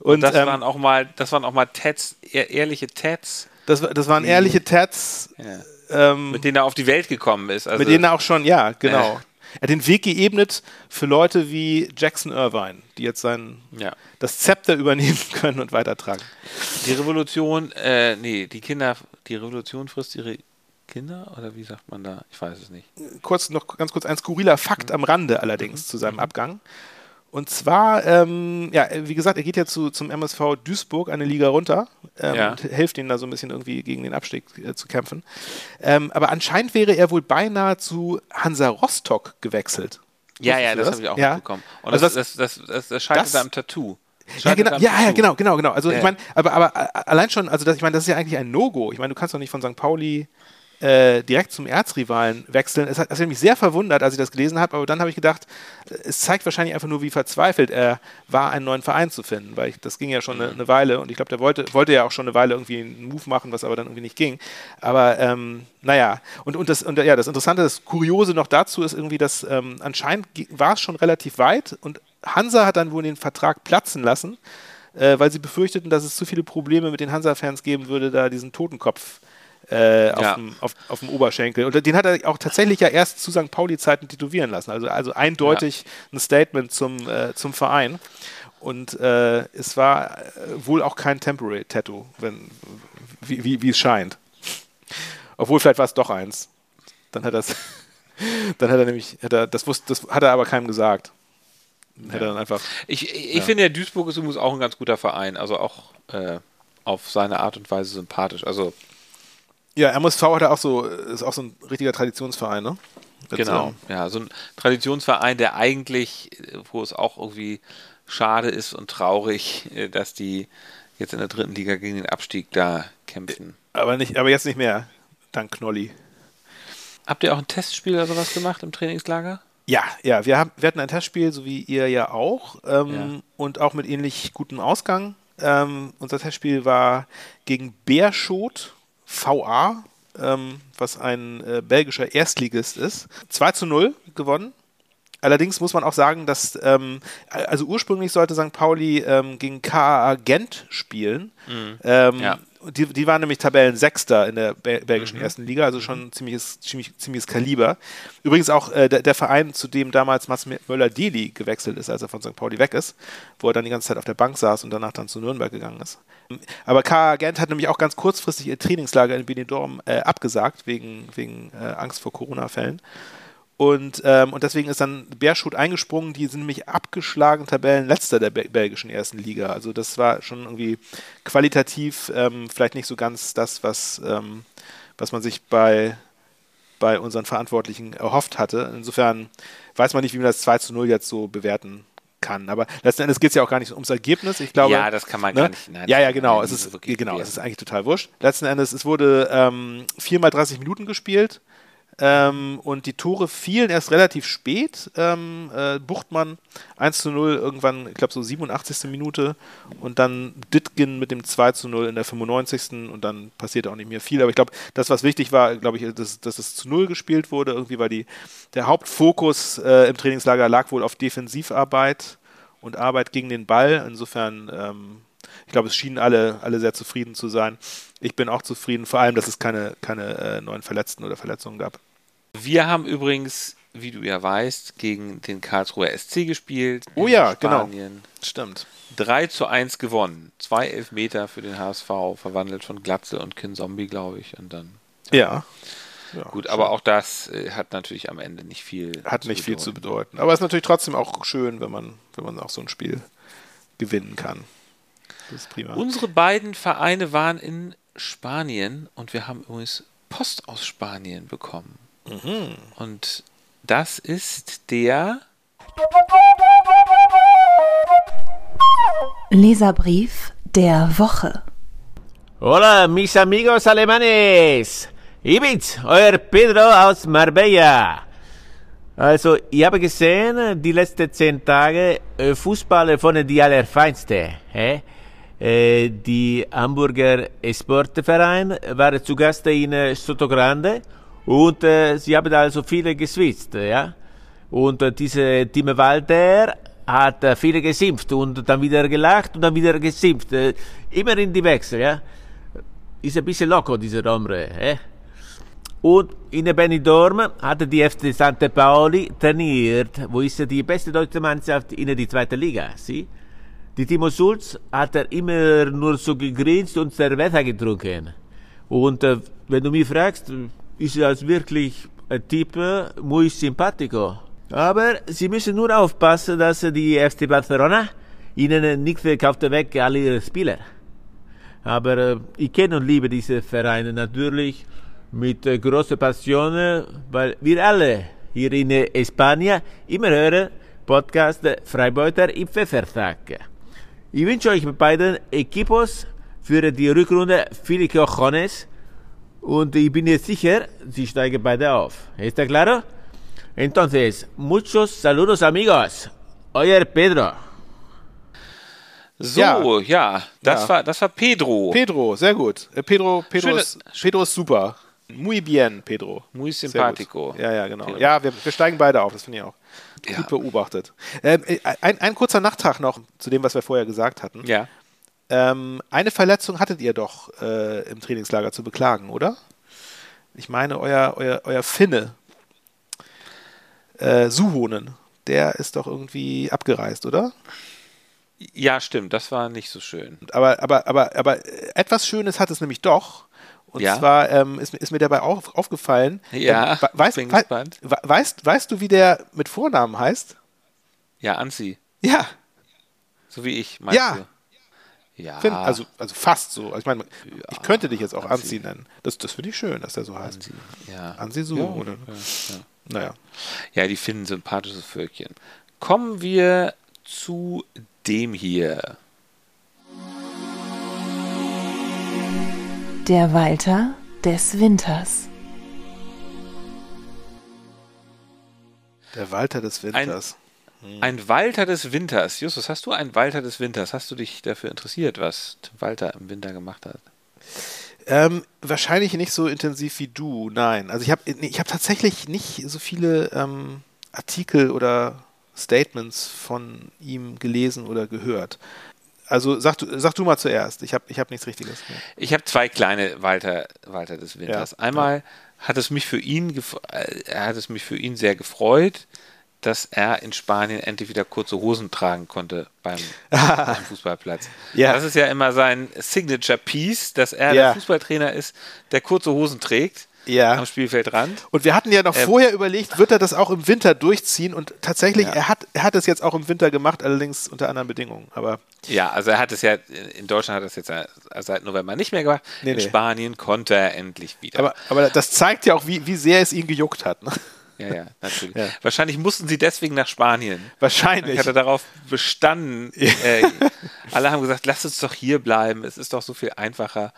Und, und das ähm, waren auch mal, das waren auch mal Tats, ehrliche Tats. Das, das waren ehrliche Tats. Ja. Ähm, mit denen er auf die Welt gekommen ist. Also, mit denen er auch schon, ja, genau. Äh. Er hat den Weg geebnet für Leute wie Jackson Irvine, die jetzt sein ja. das Zepter übernehmen können und weitertragen. Die Revolution, äh, nee, die Kinder, die Revolution frisst ihre Kinder oder wie sagt man da? Ich weiß es nicht. Kurz noch ganz kurz ein skurriler Fakt mhm. am Rande allerdings mhm. zu seinem mhm. Abgang. Und zwar, ähm, ja, wie gesagt, er geht ja zu, zum MSV Duisburg eine Liga runter ähm, ja. und hilft ihnen da so ein bisschen irgendwie gegen den Abstieg äh, zu kämpfen. Ähm, aber anscheinend wäre er wohl beinahe zu Hansa Rostock gewechselt. Ja, ja, das, das? habe ich auch ja. mitbekommen. Und also das, das, das, das, das scheitert am Tattoo. Ja, genau, ja, ja, genau, genau, genau. Also ja. ich meine, aber, aber allein schon, also das, ich meine, das ist ja eigentlich ein No-Go. Ich meine, du kannst doch nicht von St. Pauli äh, direkt zum Erzrivalen wechseln. Es hat, das hat mich sehr verwundert, als ich das gelesen habe, aber dann habe ich gedacht, es zeigt wahrscheinlich einfach nur, wie verzweifelt er war, einen neuen Verein zu finden, weil ich, das ging ja schon eine, eine Weile und ich glaube, der wollte, wollte ja auch schon eine Weile irgendwie einen Move machen, was aber dann irgendwie nicht ging. Aber ähm, naja, und, und, das, und ja, das Interessante, das Kuriose noch dazu ist irgendwie, dass ähm, anscheinend war es schon relativ weit und Hansa hat dann wohl den Vertrag platzen lassen, äh, weil sie befürchteten, dass es zu viele Probleme mit den Hansa-Fans geben würde, da diesen Totenkopf äh, auf, ja. dem, auf, auf, dem Oberschenkel. Und den hat er auch tatsächlich ja erst zu St. Pauli-Zeiten tätowieren lassen. Also, also eindeutig ja. ein Statement zum, äh, zum Verein. Und äh, es war äh, wohl auch kein Temporary Tattoo, wenn, wie, wie, wie es scheint. Obwohl, vielleicht war es doch eins. Dann hat er dann hat er nämlich, hat er, das, wusste, das hat er aber keinem gesagt. Ja. Hätte er dann einfach. Ich, ich ja. finde, der Duisburg ist übrigens auch ein ganz guter Verein. Also auch äh, auf seine Art und Weise sympathisch. Also ja, MSV hat ja auch so, ist auch so ein richtiger Traditionsverein, ne? Jetzt genau, so. ja, so ein Traditionsverein, der eigentlich, wo es auch irgendwie schade ist und traurig, äh, dass die jetzt in der dritten Liga gegen den Abstieg da kämpfen. Aber nicht, aber jetzt nicht mehr, dank Knolli. Habt ihr auch ein Testspiel oder sowas gemacht im Trainingslager? Ja, ja, wir, haben, wir hatten ein Testspiel, so wie ihr ja auch, ähm, ja. und auch mit ähnlich gutem Ausgang. Ähm, unser Testspiel war gegen Beerschot VA, ähm, was ein äh, belgischer Erstligist ist. 2 zu 0 gewonnen. Allerdings muss man auch sagen, dass, ähm, also ursprünglich sollte St. Pauli ähm, gegen KAA Gent spielen. Mhm. Ähm, ja. Die, die waren nämlich Tabellensechster in der belgischen mhm. ersten Liga, also schon ein mhm. ziemliches, ziemlich, ziemliches Kaliber. Übrigens auch äh, der, der, Verein, zu dem damals Mats Möller-Deli gewechselt ist, als er von St. Pauli weg ist, wo er dann die ganze Zeit auf der Bank saß und danach dann zu Nürnberg gegangen ist. Aber KA Gent hat nämlich auch ganz kurzfristig ihr Trainingslager in Benidorm äh, abgesagt, wegen, wegen äh, Angst vor Corona-Fällen. Und, ähm, und deswegen ist dann Beerschut eingesprungen, die sind nämlich abgeschlagen Tabellenletzter der belgischen ersten Liga. Also das war schon irgendwie qualitativ ähm, vielleicht nicht so ganz das, was, ähm, was man sich bei, bei unseren Verantwortlichen erhofft hatte. Insofern weiß man nicht, wie man das 2 zu 0 jetzt so bewerten kann. Aber letzten Endes geht es ja auch gar nicht ums Ergebnis. Ich glaube, ja, das kann man ne? gar nicht. Nein, ja, ja, genau. Es ist, genau, es ist eigentlich total wurscht. Letzten Endes, es wurde ähm, viermal 30 Minuten gespielt. Ähm, und die Tore fielen erst relativ spät. Ähm, äh, Buchtmann 1 zu 0 irgendwann, ich glaube so 87. Minute und dann Ditgen mit dem 2 zu 0 in der 95. und dann passierte auch nicht mehr viel. Aber ich glaube, das, was wichtig war, glaube ich, dass, dass es zu 0 gespielt wurde. Irgendwie war die, der Hauptfokus äh, im Trainingslager lag wohl auf Defensivarbeit und Arbeit gegen den Ball. Insofern, ähm, ich glaube, es schienen alle, alle sehr zufrieden zu sein. Ich bin auch zufrieden, vor allem, dass es keine, keine äh, neuen Verletzten oder Verletzungen gab. Wir haben übrigens, wie du ja weißt, gegen den Karlsruher SC gespielt. Oh ja, genau. Spanien. genau. Stimmt. 3 zu 1 gewonnen. Zwei Elfmeter für den HSV, verwandelt von Glatze und Kinzombie, glaube ich. Und dann. Ja. ja. Gut, schön. aber auch das äh, hat natürlich am Ende nicht viel. Hat nicht bedeuten. viel zu bedeuten. Aber es ist natürlich trotzdem auch schön, wenn man, wenn man auch so ein Spiel gewinnen kann. Das ist prima. Unsere beiden Vereine waren in Spanien und wir haben übrigens Post aus Spanien bekommen. Mhm. Und das ist der Leserbrief der Woche. Hola, mis amigos alemanes. Ibitz, euer Pedro aus Marbella. Also, ich habe gesehen, die letzten zehn Tage, äh, Fußballer von die allerfeinste. Hä? Äh, die Hamburger Sportverein war zu Gast in äh, Sottogrande und äh, sie haben also viele geswitzt, ja. Und äh, diese Tim Walter hat äh, viele gesimpft und dann wieder gelacht und dann wieder gesimpft. Äh, immer in die Wechsel, ja. Ist ein bisschen loco, dieser Hombre, eh? Und in Benidorm hatte die FC St. Pauli trainiert, wo ist die beste deutsche Mannschaft in die zweite Liga, sie? Die Timo Schulz hat er immer nur so gegrinst und Cerveza getrunken. Und äh, wenn du mich fragst, ist als wirklich ein Typ muy simpatico. Aber sie müssen nur aufpassen, dass die FC Barcelona ihnen nicht verkauft weg alle ihre Spieler. Aber äh, ich kenne und liebe diese Vereine natürlich mit äh, großer Passion, weil wir alle hier in Spanien immer hören Podcast Freibeuter im Pfeffersack. Ich wünsche euch beiden Equipos für die Rückrunde viele Cojones und ich bin jetzt sicher, sie steigen beide auf. ¿Está claro? Entonces, muchos saludos amigos. Euer Pedro. So, ja, ja das, ja. War, das war Pedro. Pedro, sehr gut. Äh, Pedro, Pedro, ist, Pedro ist super. Muy bien, Pedro. Muy simpatico. Ja, ja, genau. Pedro. Ja, wir, wir, steigen beide auf, das finde ich auch. Gut ja. beobachtet. Ähm, äh, ein, ein kurzer Nachtrag noch zu dem, was wir vorher gesagt hatten. Ja. Ähm, eine Verletzung hattet ihr doch äh, im Trainingslager zu beklagen, oder? Ich meine, euer, euer, euer Finne, äh, Suhonen, der ist doch irgendwie abgereist, oder? Ja, stimmt, das war nicht so schön. Aber, aber, aber, aber etwas Schönes hat es nämlich doch. Und ja. zwar ähm, ist, ist, mir dabei auf, aufgefallen. Ja, ähm, weißt, bin we gespannt. Weißt, weißt du, wie der mit Vornamen heißt? Ja, Anzi. Ja. So wie ich, meinst ja. du? Ja. Find, also, also fast so. Also ich meine, ja, ich könnte dich jetzt auch Anzi, Anzi nennen. Das, das finde ich schön, dass der so heißt. Anzi, ja. Anzi so, ja, oder? Ja, Naja. Ja, die finden sympathisches Völkchen. Kommen wir zu dem hier. Der Walter des Winters. Der Walter des Winters. Ein. Ein, Walter des Winters. Justus, hast du einen Walter des Winters? Hast du dich dafür interessiert, was Walter im Winter gemacht hat? Ähm, wahrscheinlich nicht so intensiv wie du, nein. Also ich habe ich hab tatsächlich nicht so viele ähm, Artikel oder Statements von ihm gelesen oder gehört. Also sag du, sag du mal zuerst. Ich habe ich hab nichts Richtiges. Ich habe zwei kleine Walter, Walter des Winters. Ja, Einmal ja. hat es mich für ihn äh, hat es mich für ihn sehr gefreut, dass er in Spanien endlich wieder kurze Hosen tragen konnte beim, beim Fußballplatz. Ja. Das ist ja immer sein Signature Piece, dass er der Fußballtrainer ist, der kurze Hosen trägt ja. am Spielfeldrand. Und wir hatten ja noch ähm, vorher überlegt, wird er das auch im Winter durchziehen? Und tatsächlich, ja. er, hat, er hat es jetzt auch im Winter gemacht, allerdings unter anderen Bedingungen. Aber ja, also er hat es ja, in Deutschland hat er es jetzt seit November nicht mehr gemacht. Nee, in nee. Spanien konnte er endlich wieder. Aber, aber das zeigt ja auch, wie, wie sehr es ihn gejuckt hat. Ne? Ja, ja, natürlich. Ja. Wahrscheinlich mussten sie deswegen nach Spanien. Wahrscheinlich. Ich hatte darauf bestanden. Äh, alle haben gesagt, lass uns doch hier bleiben. Es ist doch so viel einfacher.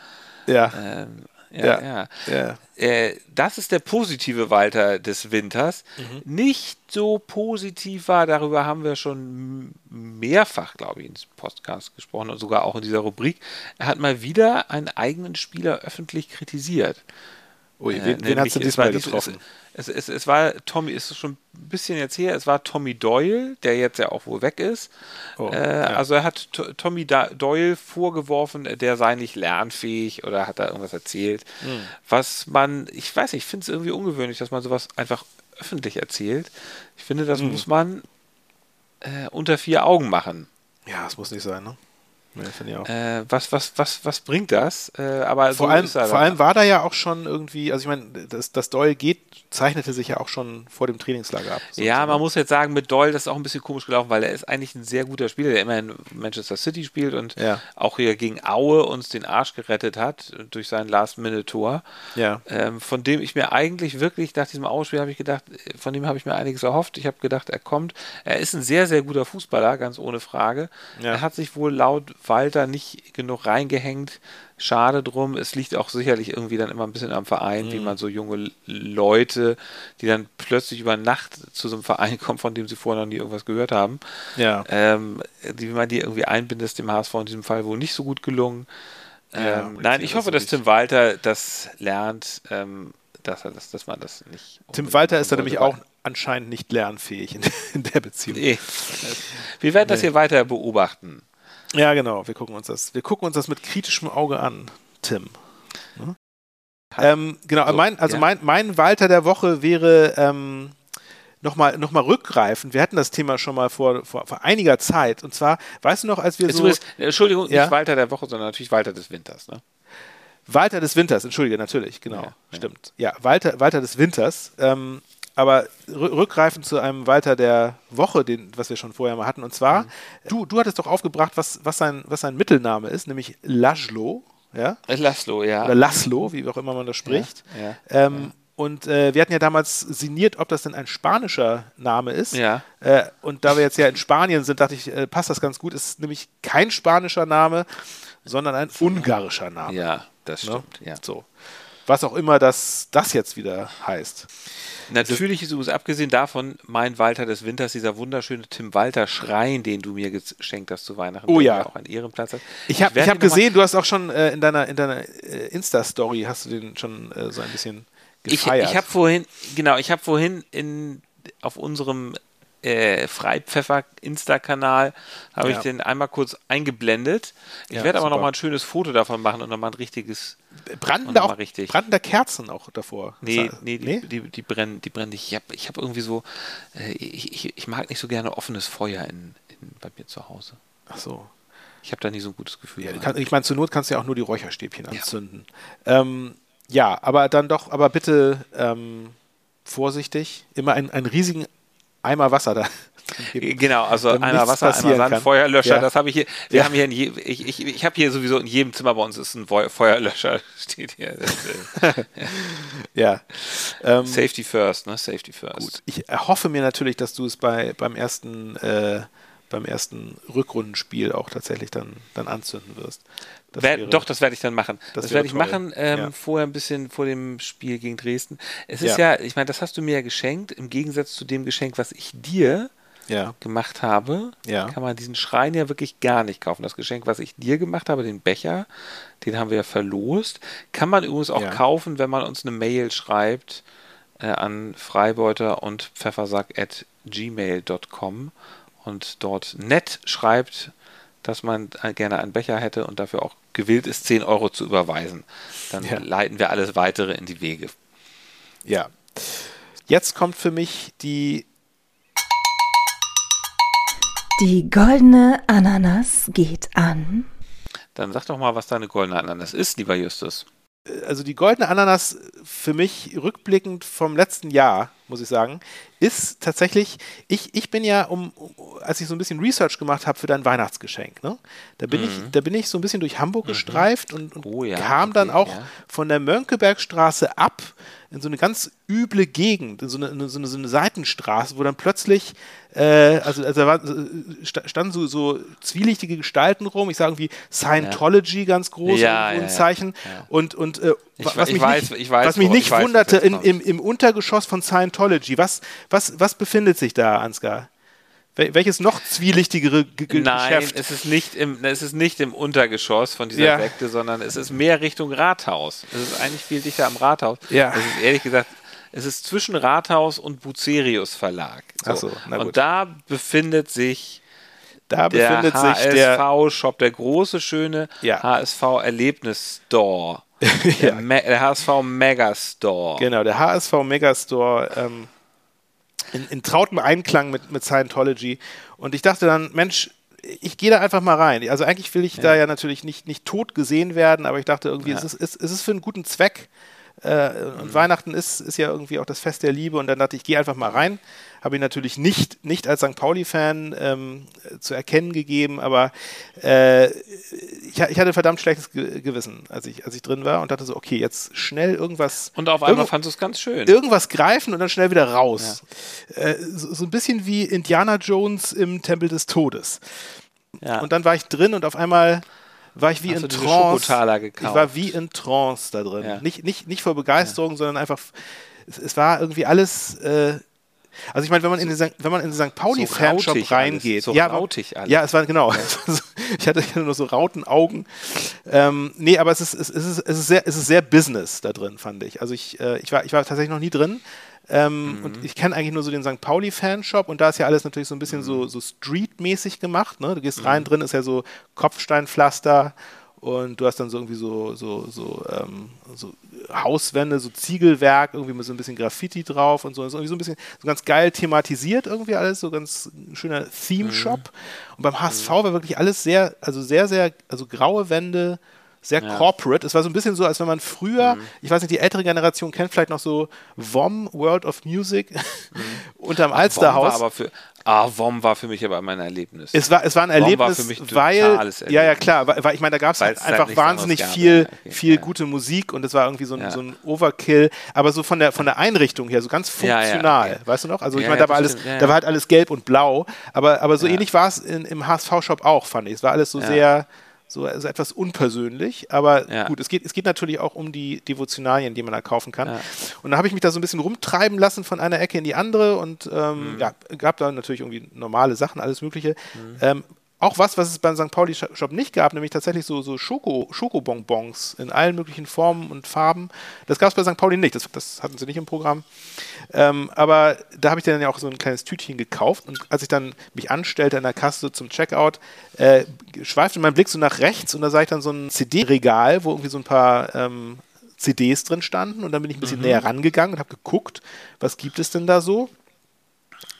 Ja. Ähm, ja, ja. ja. Äh, das ist der positive Walter des Winters. Mhm. Nicht so positiv war, darüber haben wir schon mehrfach, glaube ich, ins Podcast gesprochen und sogar auch in dieser Rubrik. Er hat mal wieder einen eigenen Spieler öffentlich kritisiert. Ui, wen, äh, wen hast du diesmal getroffen? Es, es, es, war Tommy, ist schon ein bisschen jetzt her, es war Tommy Doyle, der jetzt ja auch wohl weg ist. Oh, äh, ja. Also er hat Tommy Doyle vorgeworfen, der sei nicht lernfähig oder hat da irgendwas erzählt. Hm. Was man, ich weiß nicht, ich finde es irgendwie ungewöhnlich, dass man sowas einfach öffentlich erzählt. Ich finde, das hm. muss man äh, unter vier Augen machen. Ja, das muss nicht sein, ne? Ja, äh, was, was, was, was bringt das? Äh, aber vor, so allem, vor allem war da ja auch schon irgendwie, also ich meine, das, das Doyle geht, zeichnete sich ja auch schon vor dem Trainingslager ab. So ja, man muss jetzt sagen, mit Doyle, das ist auch ein bisschen komisch gelaufen, weil er ist eigentlich ein sehr guter Spieler, der immer in Manchester City spielt und ja. auch hier gegen Aue uns den Arsch gerettet hat durch sein Last-Minute-Tor. Ja. Ähm, von dem ich mir eigentlich wirklich, nach diesem Aue-Spiel habe ich gedacht, von dem habe ich mir einiges erhofft. Ich habe gedacht, er kommt. Er ist ein sehr, sehr guter Fußballer, ganz ohne Frage. Ja. Er hat sich wohl laut Walter nicht genug reingehängt. Schade drum. Es liegt auch sicherlich irgendwie dann immer ein bisschen am Verein, mhm. wie man so junge Leute, die dann plötzlich über Nacht zu so einem Verein kommen, von dem sie vorher noch nie irgendwas gehört haben, ja. ähm, wie man die irgendwie einbindet, ist dem HSV in diesem Fall wohl nicht so gut gelungen. Ja, ähm, nein, ich hoffe, dass Tim Walter das lernt, ähm, dass, er das, dass man das nicht. Tim Walter ist da nämlich auch anscheinend nicht lernfähig in, in der Beziehung. Nee. Wir werden das hier weiter beobachten. Ja, genau. Wir gucken uns das, wir gucken uns das mit kritischem Auge an, Tim. Hm? Ähm, genau, so, mein, also ja. mein, mein Walter der Woche wäre ähm, nochmal noch mal rückgreifend. Wir hatten das Thema schon mal vor, vor, vor einiger Zeit. Und zwar, weißt du noch, als wir so. Ist, Entschuldigung, ja? nicht Walter der Woche, sondern natürlich Walter des Winters, ne? Walter des Winters, entschuldige, natürlich, genau, ja, stimmt. Ja, Walter, Walter des Winters. Ähm, aber rückgreifend zu einem Walter der Woche, den, was wir schon vorher mal hatten. Und zwar, mhm. du, du hattest doch aufgebracht, was, was, sein, was sein Mittelname ist, nämlich Laszlo. Ja? Laszlo, ja. Oder Laszlo, wie auch immer man das spricht. Ja, ja, ähm, ja. Und äh, wir hatten ja damals sinniert, ob das denn ein spanischer Name ist. Ja. Äh, und da wir jetzt ja in Spanien sind, dachte ich, äh, passt das ganz gut. Ist nämlich kein spanischer Name, sondern ein ungarischer Name. Ja, das ne? stimmt. Ne? Ja. So. Was auch immer das, das jetzt wieder heißt. Natürlich ist übrigens abgesehen davon mein Walter des Winters, dieser wunderschöne Tim Walter Schrein, den du mir geschenkt hast zu Weihnachten. Oh ja. Auch einen Ehrenplatz hat. Ich habe hab gesehen, du hast auch schon äh, in deiner, in deiner äh, Insta-Story hast du den schon äh, so ein bisschen gefeiert. Ich, ich habe vorhin, genau, ich habe vorhin in, auf unserem äh, Freipfeffer Insta-Kanal habe ja. ich den einmal kurz eingeblendet. Ich ja, werde aber noch mal ein schönes Foto davon machen und nochmal ein richtiges. Brannten da auch richtig. brannten da Kerzen auch davor? Nee, nee, nee? Die, die, die, brennen, die brennen nicht. Ich habe ich hab irgendwie so, äh, ich, ich, ich, mag nicht so gerne offenes Feuer in, in, bei mir zu Hause. Ach so. Ich habe da nie so ein gutes Gefühl. Ja, kann, ich meine, zur Not kannst du ja auch nur die Räucherstäbchen anzünden. Ja, ähm, ja aber dann doch, aber bitte ähm, vorsichtig. Immer einen, einen riesigen Eimer Wasser da. Genau, also Eimer Wasser, Eimer Sand, kann. Feuerlöscher, ja. das habe ich hier. Wir ja. haben hier, je, ich, ich, ich habe hier sowieso in jedem Zimmer bei uns ist ein Feuerlöscher, steht hier. ja. Ähm, Safety first, ne? Safety first. Gut. Ich erhoffe mir natürlich, dass du es bei, beim ersten äh, beim ersten Rückrundenspiel auch tatsächlich dann, dann anzünden wirst. Das wäre, doch, das werde ich dann machen. Das, das werde ich machen, ähm, ja. vorher ein bisschen vor dem Spiel gegen Dresden. Es ist ja, ja ich meine, das hast du mir ja geschenkt, im Gegensatz zu dem Geschenk, was ich dir ja. gemacht habe, kann man diesen Schrein ja wirklich gar nicht kaufen. Das Geschenk, was ich dir gemacht habe, den Becher, den haben wir ja verlost, kann man übrigens auch kaufen, wenn man uns eine Mail schreibt äh, an freibeuter und pfeffersack at gmail.com und dort nett schreibt, dass man gerne einen Becher hätte und dafür auch gewillt ist, 10 Euro zu überweisen. Dann ja. leiten wir alles weitere in die Wege. Ja. Jetzt kommt für mich die. Die goldene Ananas geht an. Dann sag doch mal, was deine goldene Ananas ist, lieber Justus. Also die goldene Ananas für mich rückblickend vom letzten Jahr, muss ich sagen, ist tatsächlich, ich, ich bin ja, um, als ich so ein bisschen Research gemacht habe für dein Weihnachtsgeschenk, ne, da bin, mhm. ich, da bin ich so ein bisschen durch Hamburg mhm. gestreift und, und oh, ja, kam okay, dann auch ja. von der Mönckebergstraße ab in so eine ganz üble Gegend, in so eine, in so eine, so eine Seitenstraße, wo dann plötzlich, äh, also, also war, äh, standen so, so zwielichtige Gestalten rum, ich sage irgendwie Scientology ja. ganz groß ja, und, Zeichen ja. und, und äh, was, mich weiß, nicht, weiß, was mich nicht wunderte, in, im, im Untergeschoss von Scientology, was, was, was befindet sich da, Ansgar? Welches noch zwielichtigere G Nein, Geschäft? es ist nicht im, es ist nicht im Untergeschoss von dieser ja. Sekte, sondern es ist mehr Richtung Rathaus. Es ist eigentlich viel dichter am Rathaus. Ja. Es ist ehrlich gesagt, es ist zwischen Rathaus und Bucerius Verlag. So. so und da befindet sich da der befindet HSV-Shop, der große, schöne ja. HSV-Erlebnis-Store. Ja. der, der HSV Megastore. Genau, der HSV Megastore. Ähm, in, in trautem Einklang mit, mit Scientology. Und ich dachte dann, Mensch, ich gehe da einfach mal rein. Also eigentlich will ich ja. da ja natürlich nicht, nicht tot gesehen werden, aber ich dachte irgendwie, ja. es, ist, es, es ist für einen guten Zweck. Äh, und mhm. Weihnachten ist, ist ja irgendwie auch das Fest der Liebe und dann dachte ich, ich gehe einfach mal rein. Habe ich natürlich nicht, nicht als St. Pauli-Fan ähm, zu erkennen gegeben, aber äh, ich, ich, hatte verdammt schlechtes Gewissen, als ich, als ich drin war und dachte so, okay, jetzt schnell irgendwas. Und auf einmal fandest du es ganz schön. Irgendwas greifen und dann schnell wieder raus. Ja. Äh, so, so, ein bisschen wie Indiana Jones im Tempel des Todes. ja. und dann war ich drin und auf einmal war ich wie Hast in Trance. Ich war wie in Trance da drin. Ja. Nicht, nicht, nicht vor Begeisterung, ja. sondern einfach, es, es, war irgendwie alles. Äh, also ich meine, wenn man in den St. wenn man in den St. Pauli so Fanshop reingeht, so ja, rautig alles. ja, es war genau. ich, hatte, ich hatte nur so Rautenaugen. Ähm, nee, aber es ist, es, ist, es, ist sehr, es ist sehr Business da drin, fand ich. Also ich, äh, ich, war, ich war tatsächlich noch nie drin. Ähm, mhm. Und ich kenne eigentlich nur so den St. Pauli-Fanshop und da ist ja alles natürlich so ein bisschen mhm. so, so Street-mäßig gemacht. Ne? Du gehst rein, mhm. drin ist ja so Kopfsteinpflaster und du hast dann so irgendwie so, so, so, ähm, so Hauswände, so Ziegelwerk, irgendwie mit so ein bisschen Graffiti drauf und so. ist irgendwie so ein bisschen so ganz geil thematisiert irgendwie alles, so ganz schöner Theme-Shop. Mhm. Und beim HSV war wirklich alles sehr, also sehr, sehr, also graue Wände, sehr ja. corporate. Es war so ein bisschen so, als wenn man früher, mhm. ich weiß nicht, die ältere Generation kennt vielleicht noch so WOM, World of Music, mhm. unterm Alsterhaus. aber für, ah, WOM war für mich aber immer ein Erlebnis. Es war, es war ein Erlebnis, war für mich weil, Erlebnis. ja, ja, klar, weil, ich meine, da gab es halt einfach halt wahnsinnig viel, okay, viel ja. gute Musik und es war irgendwie so ein, ja. so ein Overkill, aber so von der, von der Einrichtung her, so ganz funktional, ja, weißt du noch? Also ich meine, da war alles, da war halt alles gelb und blau, aber, aber so ähnlich war es im HSV-Shop auch, fand ich. Es war alles so sehr, so also etwas unpersönlich, aber ja. gut, es geht, es geht natürlich auch um die Devotionalien, die man da kaufen kann. Ja. Und da habe ich mich da so ein bisschen rumtreiben lassen von einer Ecke in die andere und ähm, mhm. ja, gab da natürlich irgendwie normale Sachen, alles Mögliche. Mhm. Ähm, auch was, was es beim St. Pauli Shop nicht gab, nämlich tatsächlich so, so Schoko, Schokobonbons in allen möglichen Formen und Farben. Das gab es bei St. Pauli nicht, das, das, hatten sie nicht im Programm. Ähm, aber da habe ich dann ja auch so ein kleines Tütchen gekauft und als ich dann mich anstellte an der Kasse zum Checkout, äh, schweifte mein Blick so nach rechts und da sah ich dann so ein CD-Regal, wo irgendwie so ein paar ähm, CDs drin standen und dann bin ich ein bisschen mhm. näher rangegangen und habe geguckt, was gibt es denn da so?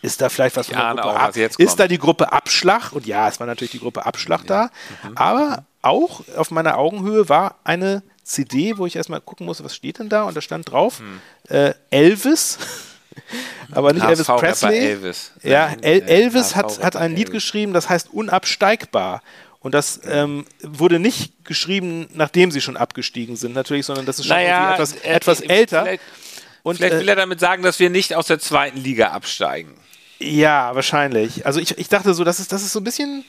Ist da vielleicht was von der Gruppe auch, Ist kommt. da die Gruppe Abschlag? Und ja, es war natürlich die Gruppe Abschlag ja. da. Mhm. Aber auch auf meiner Augenhöhe war eine CD, wo ich erstmal gucken musste, was steht denn da? Und da stand drauf mhm. äh, Elvis. aber nicht Elvis Presley. Elvis. Ja, El Elvis hat, hat ein Lied geschrieben, das heißt Unabsteigbar. Und das ähm, wurde nicht geschrieben, nachdem sie schon abgestiegen sind, natürlich, sondern das ist schon naja, etwas, äh, etwas älter. Vielleicht, und, vielleicht will er damit sagen, dass wir nicht aus der zweiten Liga absteigen. Ja, wahrscheinlich. Also ich, ich dachte so, das ist, das ist so ein bisschen,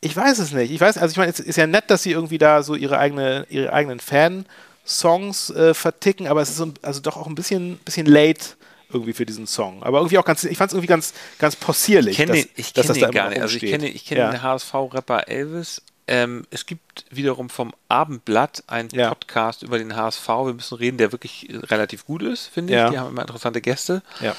ich weiß es nicht. Ich weiß, also ich meine, es ist ja nett, dass sie irgendwie da so ihre, eigene, ihre eigenen Fan-Songs äh, verticken, aber es ist so, also doch auch ein bisschen, bisschen late irgendwie für diesen Song. Aber irgendwie auch ganz, ich fand es irgendwie ganz, ganz possierlich. Ich kenne den, ich kenn den gar nicht. Also ich kenne, ich kenne ja. den HSV-Rapper Elvis. Ähm, es gibt wiederum vom Abendblatt einen ja. Podcast über den HSV. Wir müssen reden, der wirklich relativ gut ist, finde ich. Die haben immer interessante Gäste. Ja.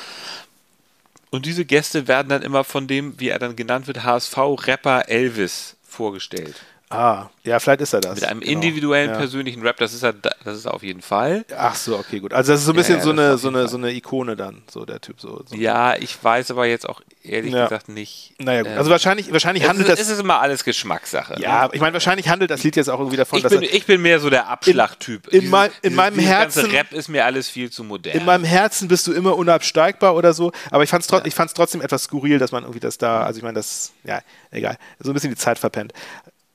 Und diese Gäste werden dann immer von dem, wie er dann genannt wird, HSV-Rapper Elvis vorgestellt. Ah, ja, vielleicht ist er das. Mit einem genau. individuellen, ja. persönlichen Rap, das ist er, das ist er auf jeden Fall. Ach so, okay, gut. Also das ist so ein bisschen ja, ja, so, eine, so, eine, so eine Ikone dann, so der Typ. So, so ja, ich weiß aber jetzt auch ehrlich gesagt nicht. Naja, gut. Ähm, also wahrscheinlich, wahrscheinlich handelt ist, das... Es ist immer alles Geschmackssache. Ja, ne? ich meine, wahrscheinlich handelt das Lied jetzt auch irgendwie davon, ich dass bin, Ich bin mehr so der Abschlagtyp. In, in, mein, in dieses, meinem Herzen... Rap ist mir alles viel zu modern. In meinem Herzen bist du immer unabsteigbar oder so, aber ich fand es trot trotzdem etwas skurril, dass man irgendwie das da, also ich meine, das, ja, egal, so ein bisschen die Zeit verpennt.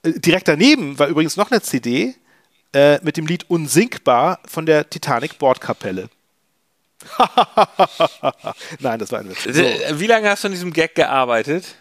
Äh, direkt daneben war übrigens noch eine CD äh, mit dem Lied Unsinkbar von der Titanic Bordkapelle. Nein, das war ein Witz. So. Wie lange hast du an diesem Gag gearbeitet?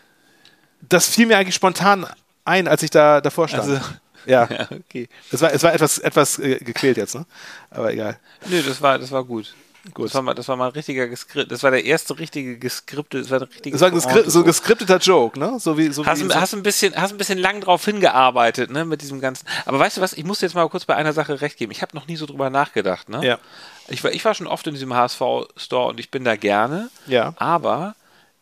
Das fiel mir eigentlich spontan ein, als ich da davor stand. Also, ja. ja, okay. Es war, es war etwas, etwas äh, gequält jetzt, ne? Aber egal. Nö, das war, das war gut. Gut. Das war mal, das war mal ein richtiger Geskript. Das war der erste richtige geskripte. Das war, ein das war ein Geskri so ein geskripteter Joke, ne? So wie, so hast, wie so hast ein bisschen, hast ein bisschen lang drauf hingearbeitet, ne? Mit diesem ganzen. Aber weißt du was? Ich muss jetzt mal kurz bei einer Sache recht geben. Ich habe noch nie so drüber nachgedacht, ne? Ja. Ich war, ich war schon oft in diesem HSV-Store und ich bin da gerne. Ja. Aber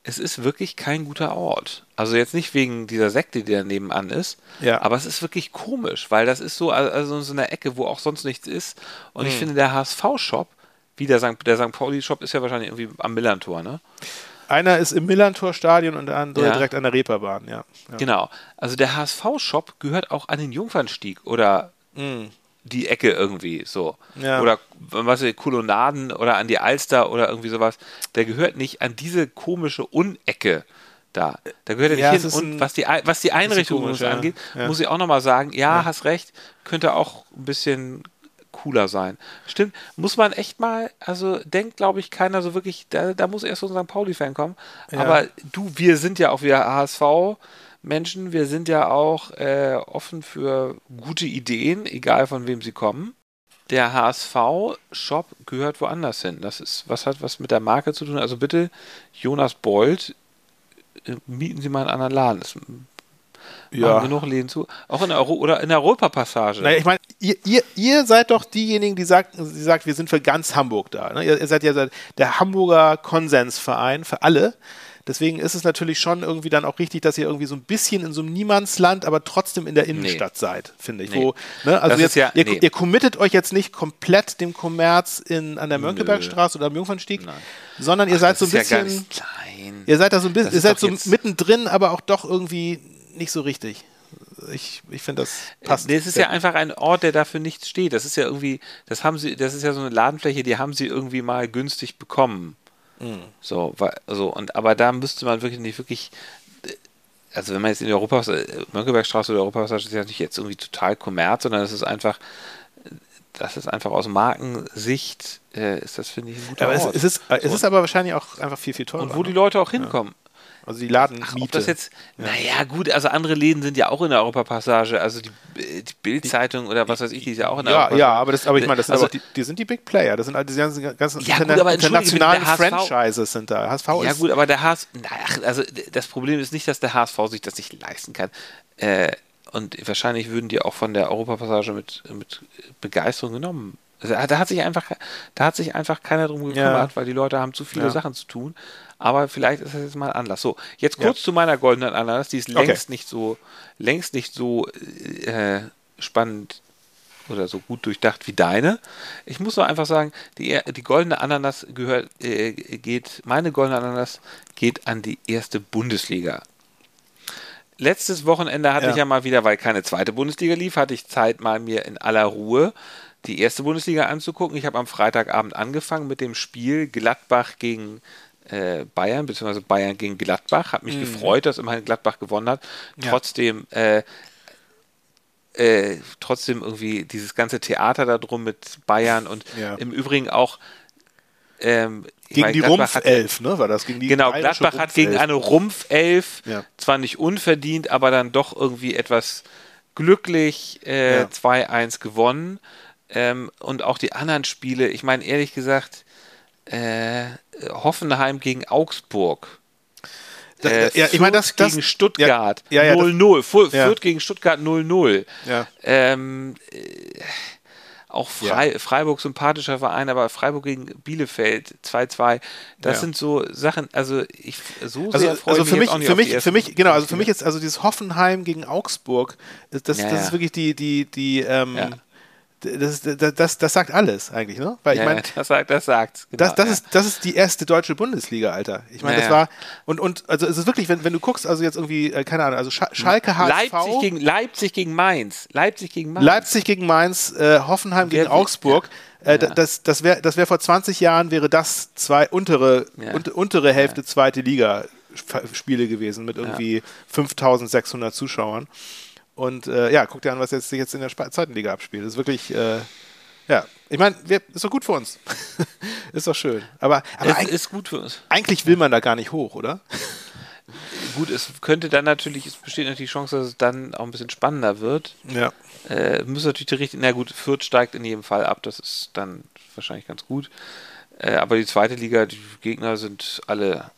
es ist wirklich kein guter Ort. Also jetzt nicht wegen dieser Sekte, die da nebenan ist, ja. aber es ist wirklich komisch, weil das ist so also so eine Ecke, wo auch sonst nichts ist. Und hm. ich finde, der HSV-Shop wie der St. Der St. Pauli-Shop ist ja wahrscheinlich irgendwie am Millantor, ne? Einer ist im Millantor-Stadion und der andere ja. direkt an der Reeperbahn, ja. ja. Genau. Also der HSV-Shop gehört auch an den Jungfernstieg oder mm. die Ecke irgendwie so. Ja. Oder was weiß ich, Kolonnaden oder an die Alster oder irgendwie sowas. Der gehört nicht an diese komische Unecke da. Da gehört er nicht ja, hin. Und was die, was die Einrichtung komisch, angeht, muss ich auch nochmal sagen, ja, hast recht, könnte auch ein bisschen cooler sein. Stimmt, muss man echt mal, also denkt, glaube ich, keiner so wirklich, da, da muss erst so ein St. Pauli-Fan kommen. Ja. Aber du, wir sind ja auch wieder HSV. Menschen, wir sind ja auch äh, offen für gute Ideen, egal von wem sie kommen. Der HSV-Shop gehört woanders hin. Das ist, was hat was mit der Marke zu tun? Also bitte, Jonas Bold, äh, mieten Sie mal einen anderen Laden. Das ja. genug Läden zu. Auch in der Euro oder in der Europapassage. Naja, ich meine, ihr, ihr, ihr, seid doch diejenigen, die sagt, die sagt, wir sind für ganz Hamburg da. Ne? Ihr, ihr, seid ja der Hamburger Konsensverein für alle. Deswegen ist es natürlich schon irgendwie dann auch richtig, dass ihr irgendwie so ein bisschen in so einem Niemandsland, aber trotzdem in der Innenstadt nee. seid, finde ich. Nee. Wo, ne, also jetzt, ja, ihr, nee. ihr, committet euch jetzt nicht komplett dem Kommerz in, an der Mönckebergstraße oder am Jungfernstieg, sondern ihr Ach, seid so ein bisschen. Ja ihr seid da so ein bisschen, ihr seid so mittendrin, aber auch doch irgendwie nicht so richtig. Ich, ich finde, das passt. Das ist ja einfach ein Ort, der dafür nichts steht. Das ist ja irgendwie, das haben sie, das ist ja so eine Ladenfläche, die haben sie irgendwie mal günstig bekommen. Mhm. So, so, und aber da müsste man wirklich nicht wirklich, also wenn man jetzt in die Europa, Mönckebergstraße oder Europapassage ist ja nicht jetzt irgendwie total Kommerz, sondern es ist einfach, das ist einfach aus Markensicht, äh, ist das, finde ich, ein guter aber Ort. Es, es, ist, es ist aber wahrscheinlich auch einfach viel, viel teurer. Und wo die Leute auch hinkommen. Also die Ladenmiete. Ach, ob das jetzt, ja. naja, gut, also andere Läden sind ja auch in der Europapassage, also die, die Bildzeitung oder was weiß ich, die ist ja auch in der ja, Europapassage. Ja, aber, das, aber ich meine, das also, die, die, sind die Big Player, das sind all diese ganzen, ganzen ja, interna gut, internationalen Franchises sind da. HSV ja ist gut, aber der HSV, naja, also das Problem ist nicht, dass der HSV sich das nicht leisten kann. Äh, und wahrscheinlich würden die auch von der Europapassage mit, mit Begeisterung genommen. Also, da hat sich einfach, da hat sich einfach keiner drum gekümmert, ja. weil die Leute haben zu viele ja. Sachen zu tun. Aber vielleicht ist das jetzt mal Anlass. So, jetzt kurz ja. zu meiner goldenen Ananas. Die ist längst okay. nicht so, längst nicht so äh, spannend oder so gut durchdacht wie deine. Ich muss nur einfach sagen, die, die goldene Ananas gehört, äh, geht, meine goldene Ananas geht an die erste Bundesliga. Letztes Wochenende hatte ja. ich ja mal wieder, weil keine zweite Bundesliga lief, hatte ich Zeit, mal mir in aller Ruhe die erste Bundesliga anzugucken. Ich habe am Freitagabend angefangen mit dem Spiel Gladbach gegen Bayern, beziehungsweise Bayern gegen Gladbach. Hat mich mhm. gefreut, dass immerhin Gladbach gewonnen hat. Ja. Trotzdem, äh, äh, trotzdem irgendwie dieses ganze Theater da drum mit Bayern und ja. im Übrigen auch ähm, gegen meine, die Rumpfelf, ne? War das gegen die Genau, Gladbach hat gegen eine Rumpfelf ja. zwar nicht unverdient, aber dann doch irgendwie etwas glücklich äh, ja. 2-1 gewonnen. Ähm, und auch die anderen Spiele, ich meine ehrlich gesagt, äh, Hoffenheim gegen Augsburg. Äh, ja, ich meine, das, das gegen Stuttgart 0-0. Ja, ja, 0-0. Fürth ja. gegen Stuttgart 0-0. Ja. Ähm, äh, auch Fre Freiburg sympathischer Verein, aber Freiburg gegen Bielefeld 2-2. Das sind so Sachen, also ich so also, sehr freue also für mich, mich für mich, für mich, genau, also für mich ist also dieses Hoffenheim gegen Augsburg, das, das ist wirklich die, die, die, ähm, das, das, das, das, sagt alles eigentlich, ne? Weil ich ja, meine, das sagt, das sagt. Genau, das, das, ja. ist, das ist die erste deutsche Bundesliga, Alter. Ich meine, ja, das war und und also es ist wirklich, wenn, wenn du guckst, also jetzt irgendwie äh, keine Ahnung, also Schalke HSV, Leipzig gegen Leipzig gegen Mainz, Leipzig gegen Mainz, Leipzig gegen Mainz, äh, Hoffenheim gegen Augsburg. Äh, das das wäre das wäre vor 20 Jahren wäre das zwei untere un, untere Hälfte zweite Liga Spiele gewesen mit irgendwie 5600 Zuschauern. Und äh, ja, guck dir an, was jetzt, sich jetzt in der zweiten Liga abspielt. Das ist wirklich, äh, ja, ich meine, ist doch gut für uns. ist doch schön. Aber, aber es ist gut für uns. Eigentlich will man da gar nicht hoch, oder? gut, es könnte dann natürlich, es besteht natürlich die Chance, dass es dann auch ein bisschen spannender wird. Ja. Äh, muss natürlich die richtige, na gut, Fürth steigt in jedem Fall ab, das ist dann wahrscheinlich ganz gut. Äh, aber die zweite Liga, die Gegner sind alle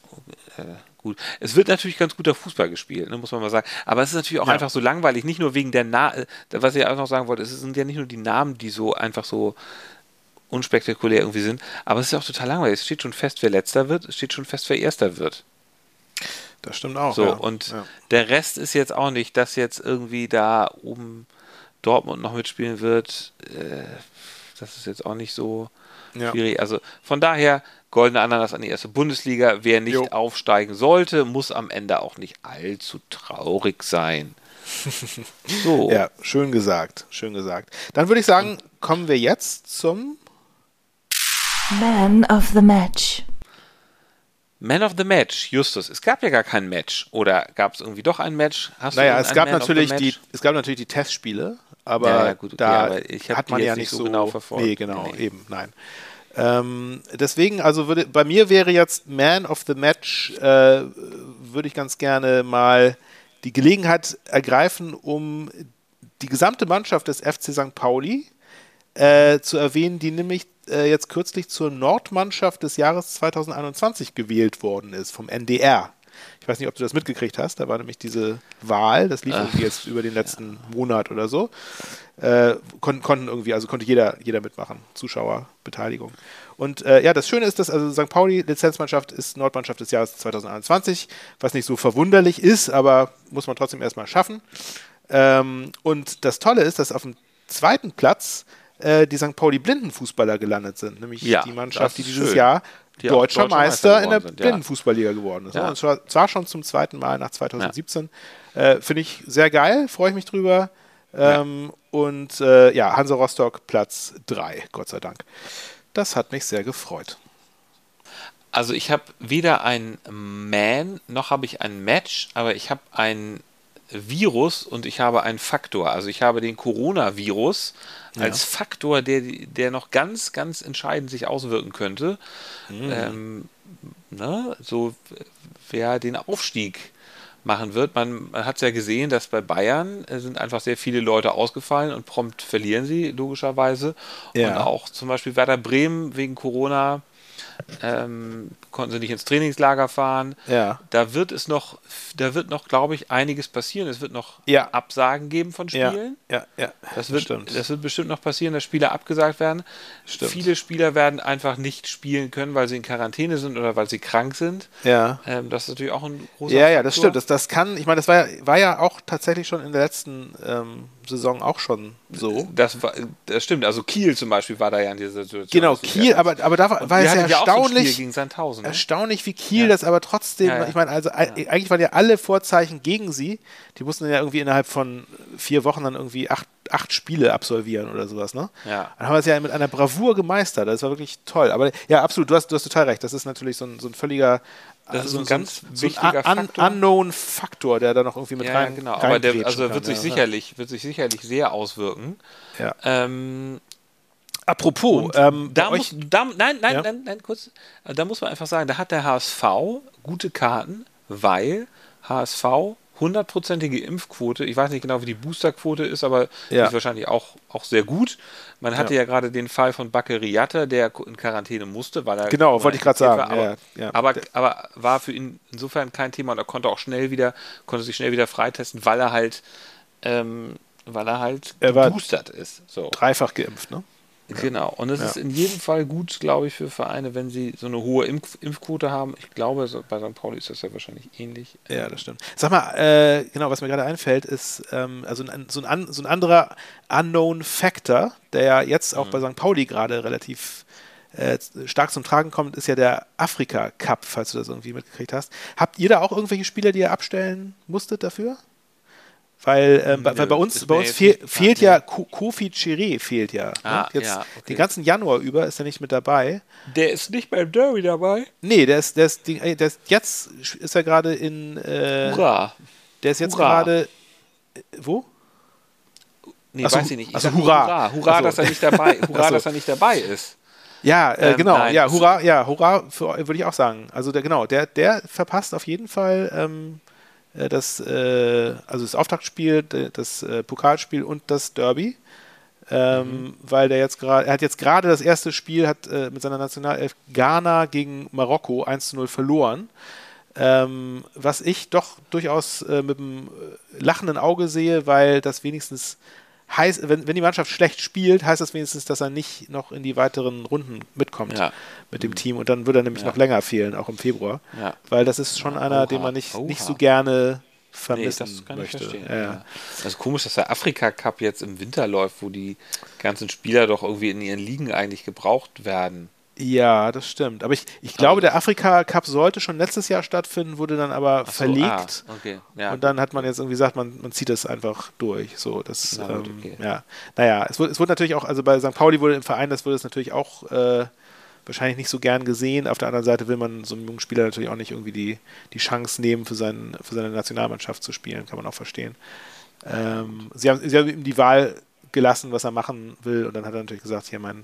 äh, gut. Es wird natürlich ganz guter Fußball gespielt, ne, muss man mal sagen. Aber es ist natürlich auch ja. einfach so langweilig, nicht nur wegen der Namen, was ich auch noch sagen wollte, es sind ja nicht nur die Namen, die so einfach so unspektakulär irgendwie sind, aber es ist auch total langweilig. Es steht schon fest, wer letzter wird, es steht schon fest, wer erster wird. Das stimmt auch. So, ja. und ja. der Rest ist jetzt auch nicht, dass jetzt irgendwie da oben Dortmund noch mitspielen wird. Äh, das ist jetzt auch nicht so schwierig. Also von daher, Goldene Ananas an die erste Bundesliga. Wer nicht jo. aufsteigen sollte, muss am Ende auch nicht allzu traurig sein. So. ja, schön gesagt, schön gesagt. Dann würde ich sagen, kommen wir jetzt zum Man of the Match. Man of the Match, Justus. Es gab ja gar kein Match. Oder gab es irgendwie doch ein Match? Hast naja, es gab, natürlich die, es gab natürlich die Testspiele, aber ja, ja, gut, okay, da aber hat man ja nicht so genau verfolgt. Nee, genau, nee. eben, nein. Ähm, deswegen, also würde, bei mir wäre jetzt Man of the Match, äh, würde ich ganz gerne mal die Gelegenheit ergreifen, um die gesamte Mannschaft des FC St. Pauli äh, zu erwähnen, die nämlich äh, jetzt kürzlich zur Nordmannschaft des Jahres 2021 gewählt worden ist, vom NDR. Ich weiß nicht, ob du das mitgekriegt hast. Da war nämlich diese Wahl, das lief irgendwie jetzt über den letzten ja. Monat oder so. Äh, kon konnten irgendwie, also konnte jeder, jeder mitmachen. Zuschauerbeteiligung. Und äh, ja, das Schöne ist, dass also St. Pauli Lizenzmannschaft ist Nordmannschaft des Jahres 2021, was nicht so verwunderlich ist, aber muss man trotzdem erstmal schaffen. Ähm, und das Tolle ist, dass auf dem zweiten Platz äh, die St. Pauli Blindenfußballer gelandet sind, nämlich ja, die Mannschaft, die dieses schön. Jahr deutscher, deutscher Meister, Meister in der sind, Blindenfußballliga geworden ist. Ja. Und zwar, zwar, schon zum zweiten Mal nach 2017. Ja. Äh, Finde ich sehr geil, freue ich mich drüber. Ähm, und äh, ja, Hansa Rostock Platz 3, Gott sei Dank. Das hat mich sehr gefreut. Also ich habe weder ein Man noch habe ich ein Match, aber ich habe ein Virus und ich habe einen Faktor. Also ich habe den Coronavirus ja. als Faktor, der, der noch ganz, ganz entscheidend sich auswirken könnte. Mhm. Ähm, ne? So wer den Aufstieg machen wird. Man, man hat es ja gesehen, dass bei Bayern äh, sind einfach sehr viele Leute ausgefallen und prompt verlieren sie, logischerweise. Ja. Und auch zum Beispiel Werder Bremen wegen Corona ähm, konnten sie nicht ins Trainingslager fahren. Ja. Da wird es noch, da wird noch, glaube ich, einiges passieren. Es wird noch ja. Absagen geben von Spielen. Ja, ja, ja. Das wird, Stimmt. das wird bestimmt noch passieren, dass Spieler abgesagt werden. Stimmt. Viele Spieler werden einfach nicht spielen können, weil sie in Quarantäne sind oder weil sie krank sind. Ja. Ähm, das ist natürlich auch ein großer Ja, ja, das stimmt. Das, das kann, ich meine, das war, war ja auch tatsächlich schon in der letzten ähm, Saison auch schon so. Das, war, das stimmt. Also Kiel zum Beispiel war da ja in dieser Situation. Genau, Kiel, aber, aber da war, war es ja erstaunlich, gegen Sandhausen, ne? erstaunlich, wie Kiel ja. das aber trotzdem, ja, ja. ich meine, also eigentlich waren ja alle Vorzeichen gegen sie. Die mussten ja irgendwie innerhalb von vier Wochen dann irgendwie acht, acht Spiele absolvieren oder sowas, ne? Ja. Dann haben wir es ja mit einer Bravour gemeistert. Das war wirklich toll. Aber ja, absolut, du hast, du hast total recht. Das ist natürlich so ein, so ein völliger das also ist ein ganz so wichtiger so un Faktor. Unknown Faktor, der da noch irgendwie mit ja, rein genau. Aber der also wird sich ja. sicherlich wird sich sicherlich sehr auswirken. Ja. Ähm, Apropos, ähm, da muss, da, nein, nein, ja? nein, nein, kurz. Da muss man einfach sagen, da hat der HSV gute Karten, weil HSV hundertprozentige Impfquote. Ich weiß nicht genau, wie die Boosterquote ist, aber ja. die ist wahrscheinlich auch, auch sehr gut. Man hatte ja, ja gerade den Fall von Baccariata, der in Quarantäne musste, weil er. Genau, wollte ich gerade sagen. War, aber, ja, aber, aber, war für ihn insofern kein Thema und er konnte auch schnell wieder, konnte sich schnell wieder freitesten, weil er halt, ähm, weil er halt er geboostert ist. So. Dreifach geimpft, ne? Genau. Und es ja. ist in jedem Fall gut, glaube ich, für Vereine, wenn sie so eine hohe Impf Impfquote haben. Ich glaube, bei St. Pauli ist das ja wahrscheinlich ähnlich. Ja, das stimmt. Sag mal, äh, genau, was mir gerade einfällt, ist ähm, also ein, so, ein, so ein anderer Unknown Factor, der ja jetzt auch mhm. bei St. Pauli gerade relativ äh, stark zum Tragen kommt, ist ja der Afrika Cup, falls du das irgendwie mitgekriegt hast. Habt ihr da auch irgendwelche Spieler, die ihr abstellen musstet dafür? Weil, äh, Nö, weil bei uns, bei uns fehl, fehlt ja Kofi Chiré fehlt ja. Ne? Ah, ne? Jetzt ja, okay. Den ganzen Januar über ist er nicht mit dabei. Der ist nicht beim Derby dabei? Nee, der ist, der ist, der ist jetzt ist er gerade in äh, Hurra. Der ist jetzt gerade äh, wo? Nee, Achso, weiß ich nicht. Ich also hurra. Hurra, hurra dass er nicht dabei, hurra, dass er nicht dabei ist. Ja, äh, ähm, genau. Nein, ja, hurra, ja, hurra, würde ich auch sagen. Also der, genau, der, der verpasst auf jeden Fall ähm, äh, das, äh, also das Auftaktspiel, das äh, Pokalspiel und das Derby. Ähm, mhm. weil der jetzt gerade, er hat jetzt gerade das erste Spiel hat äh, mit seiner Nationalelf Ghana gegen Marokko 1 zu 0 verloren. Ähm, was ich doch durchaus äh, mit einem lachenden Auge sehe, weil das wenigstens heißt, wenn, wenn die Mannschaft schlecht spielt, heißt das wenigstens, dass er nicht noch in die weiteren Runden mitkommt ja. mit dem. Team. Und dann würde er nämlich ja. noch länger fehlen, auch im Februar. Ja. Weil das ist schon einer, Oha. den man nicht, nicht so gerne vermissen nee, das kann möchte. Ich verstehen. Ja. Das ist komisch, dass der Afrika Cup jetzt im Winter läuft, wo die ganzen Spieler doch irgendwie in ihren Ligen eigentlich gebraucht werden. Ja, das stimmt. Aber ich, ich glaube, der Afrika Cup sollte schon letztes Jahr stattfinden, wurde dann aber so, verlegt. Ah, okay. ja, und dann hat man jetzt irgendwie gesagt, man, man zieht es einfach durch. So, das, Na, ähm, okay. ja. Naja, es wurde, es wurde natürlich auch, also bei St. Pauli wurde im Verein, das wurde es natürlich auch äh, wahrscheinlich nicht so gern gesehen. Auf der anderen Seite will man so einem jungen Spieler natürlich auch nicht irgendwie die, die Chance nehmen, für, seinen, für seine Nationalmannschaft zu spielen, kann man auch verstehen. Ähm, sie, haben, sie haben ihm die Wahl gelassen, was er machen will, und dann hat er natürlich gesagt, hier mein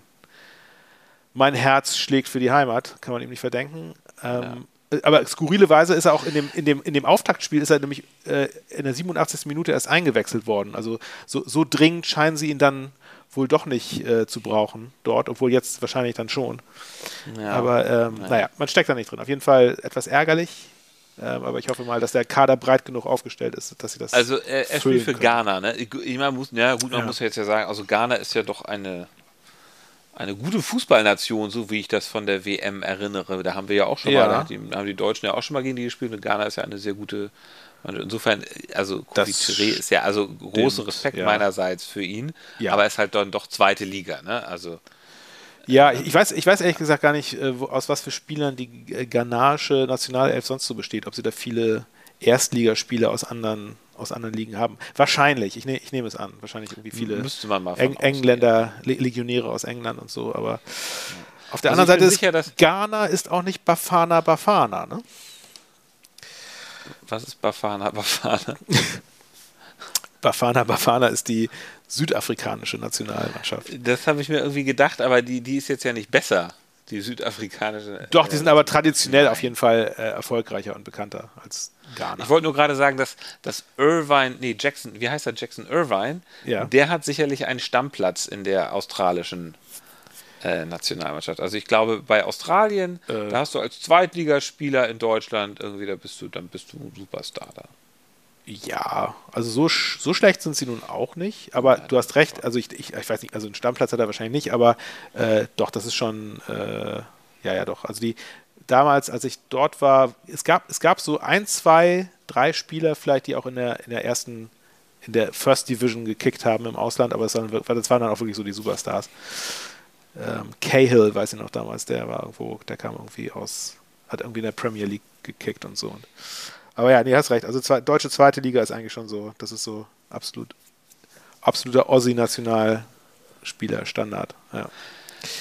mein Herz schlägt für die Heimat, kann man ihm nicht verdenken. Ähm, ja. aber skurrilerweise ist er auch in dem, in dem, in dem Auftaktspiel ist er nämlich äh, in der 87. Minute erst eingewechselt worden. Also so, so dringend scheinen sie ihn dann wohl doch nicht äh, zu brauchen dort, obwohl jetzt wahrscheinlich dann schon. Ja. Aber ähm, naja. naja, man steckt da nicht drin. Auf jeden Fall etwas ärgerlich. Ähm, aber ich hoffe mal, dass der Kader breit genug aufgestellt ist, dass sie das. Also er, er spielt für können. Ghana, ne? Ich, ich meine, muss, ja gut, man ja. muss jetzt ja sagen, also Ghana ist ja doch eine eine gute Fußballnation, so wie ich das von der WM erinnere. Da haben wir ja auch schon ja. mal, die, haben die Deutschen ja auch schon mal gegen die gespielt und Ghana ist ja eine sehr gute. Insofern, also Kofi ist ja also großen Respekt ja. meinerseits für ihn, ja. aber ist halt dann doch zweite Liga, ne? Also ja, ich weiß, ich weiß ehrlich gesagt gar nicht, äh, aus was für Spielern die ghanaische Nationalelf sonst so besteht, ob sie da viele Erstligaspieler aus anderen aus anderen Ligen haben. Wahrscheinlich, ich, ne, ich nehme es an. Wahrscheinlich irgendwie viele Eng Engländer, Le Legionäre aus England und so, aber auf der also anderen Seite ist sicher, Ghana ist auch nicht Bafana Bafana, ne? Was ist Bafana Bafana? Bafana Bafana ist die südafrikanische Nationalmannschaft. Das habe ich mir irgendwie gedacht, aber die, die ist jetzt ja nicht besser, die südafrikanische. Doch, die sind aber traditionell auf jeden Fall äh, erfolgreicher und bekannter als Ghana. Ich wollte nur gerade sagen, dass, dass Irvine, nee, Jackson, wie heißt er, Jackson Irvine, ja. der hat sicherlich einen Stammplatz in der australischen äh, Nationalmannschaft. Also ich glaube, bei Australien, äh. da hast du als Zweitligaspieler in Deutschland irgendwie, da bist du, dann bist du ein Superstar da. Ja, also so, so schlecht sind sie nun auch nicht, aber ja, du hast recht, also ich, ich, ich, weiß nicht, also einen Stammplatz hat er wahrscheinlich nicht, aber äh, doch, das ist schon, äh, ja, ja, doch. Also die, damals, als ich dort war, es gab, es gab so ein, zwei, drei Spieler vielleicht, die auch in der, in der ersten, in der First Division gekickt haben im Ausland, aber das waren, das waren dann auch wirklich so die Superstars. Ähm, Cahill, weiß ich noch damals, der war irgendwo, der kam irgendwie aus, hat irgendwie in der Premier League gekickt und so. Und, aber ja, nee, hast recht. Also zwei, deutsche zweite Liga ist eigentlich schon so, das ist so absolut, absoluter Aussie-Nationalspieler, Standard. Ja.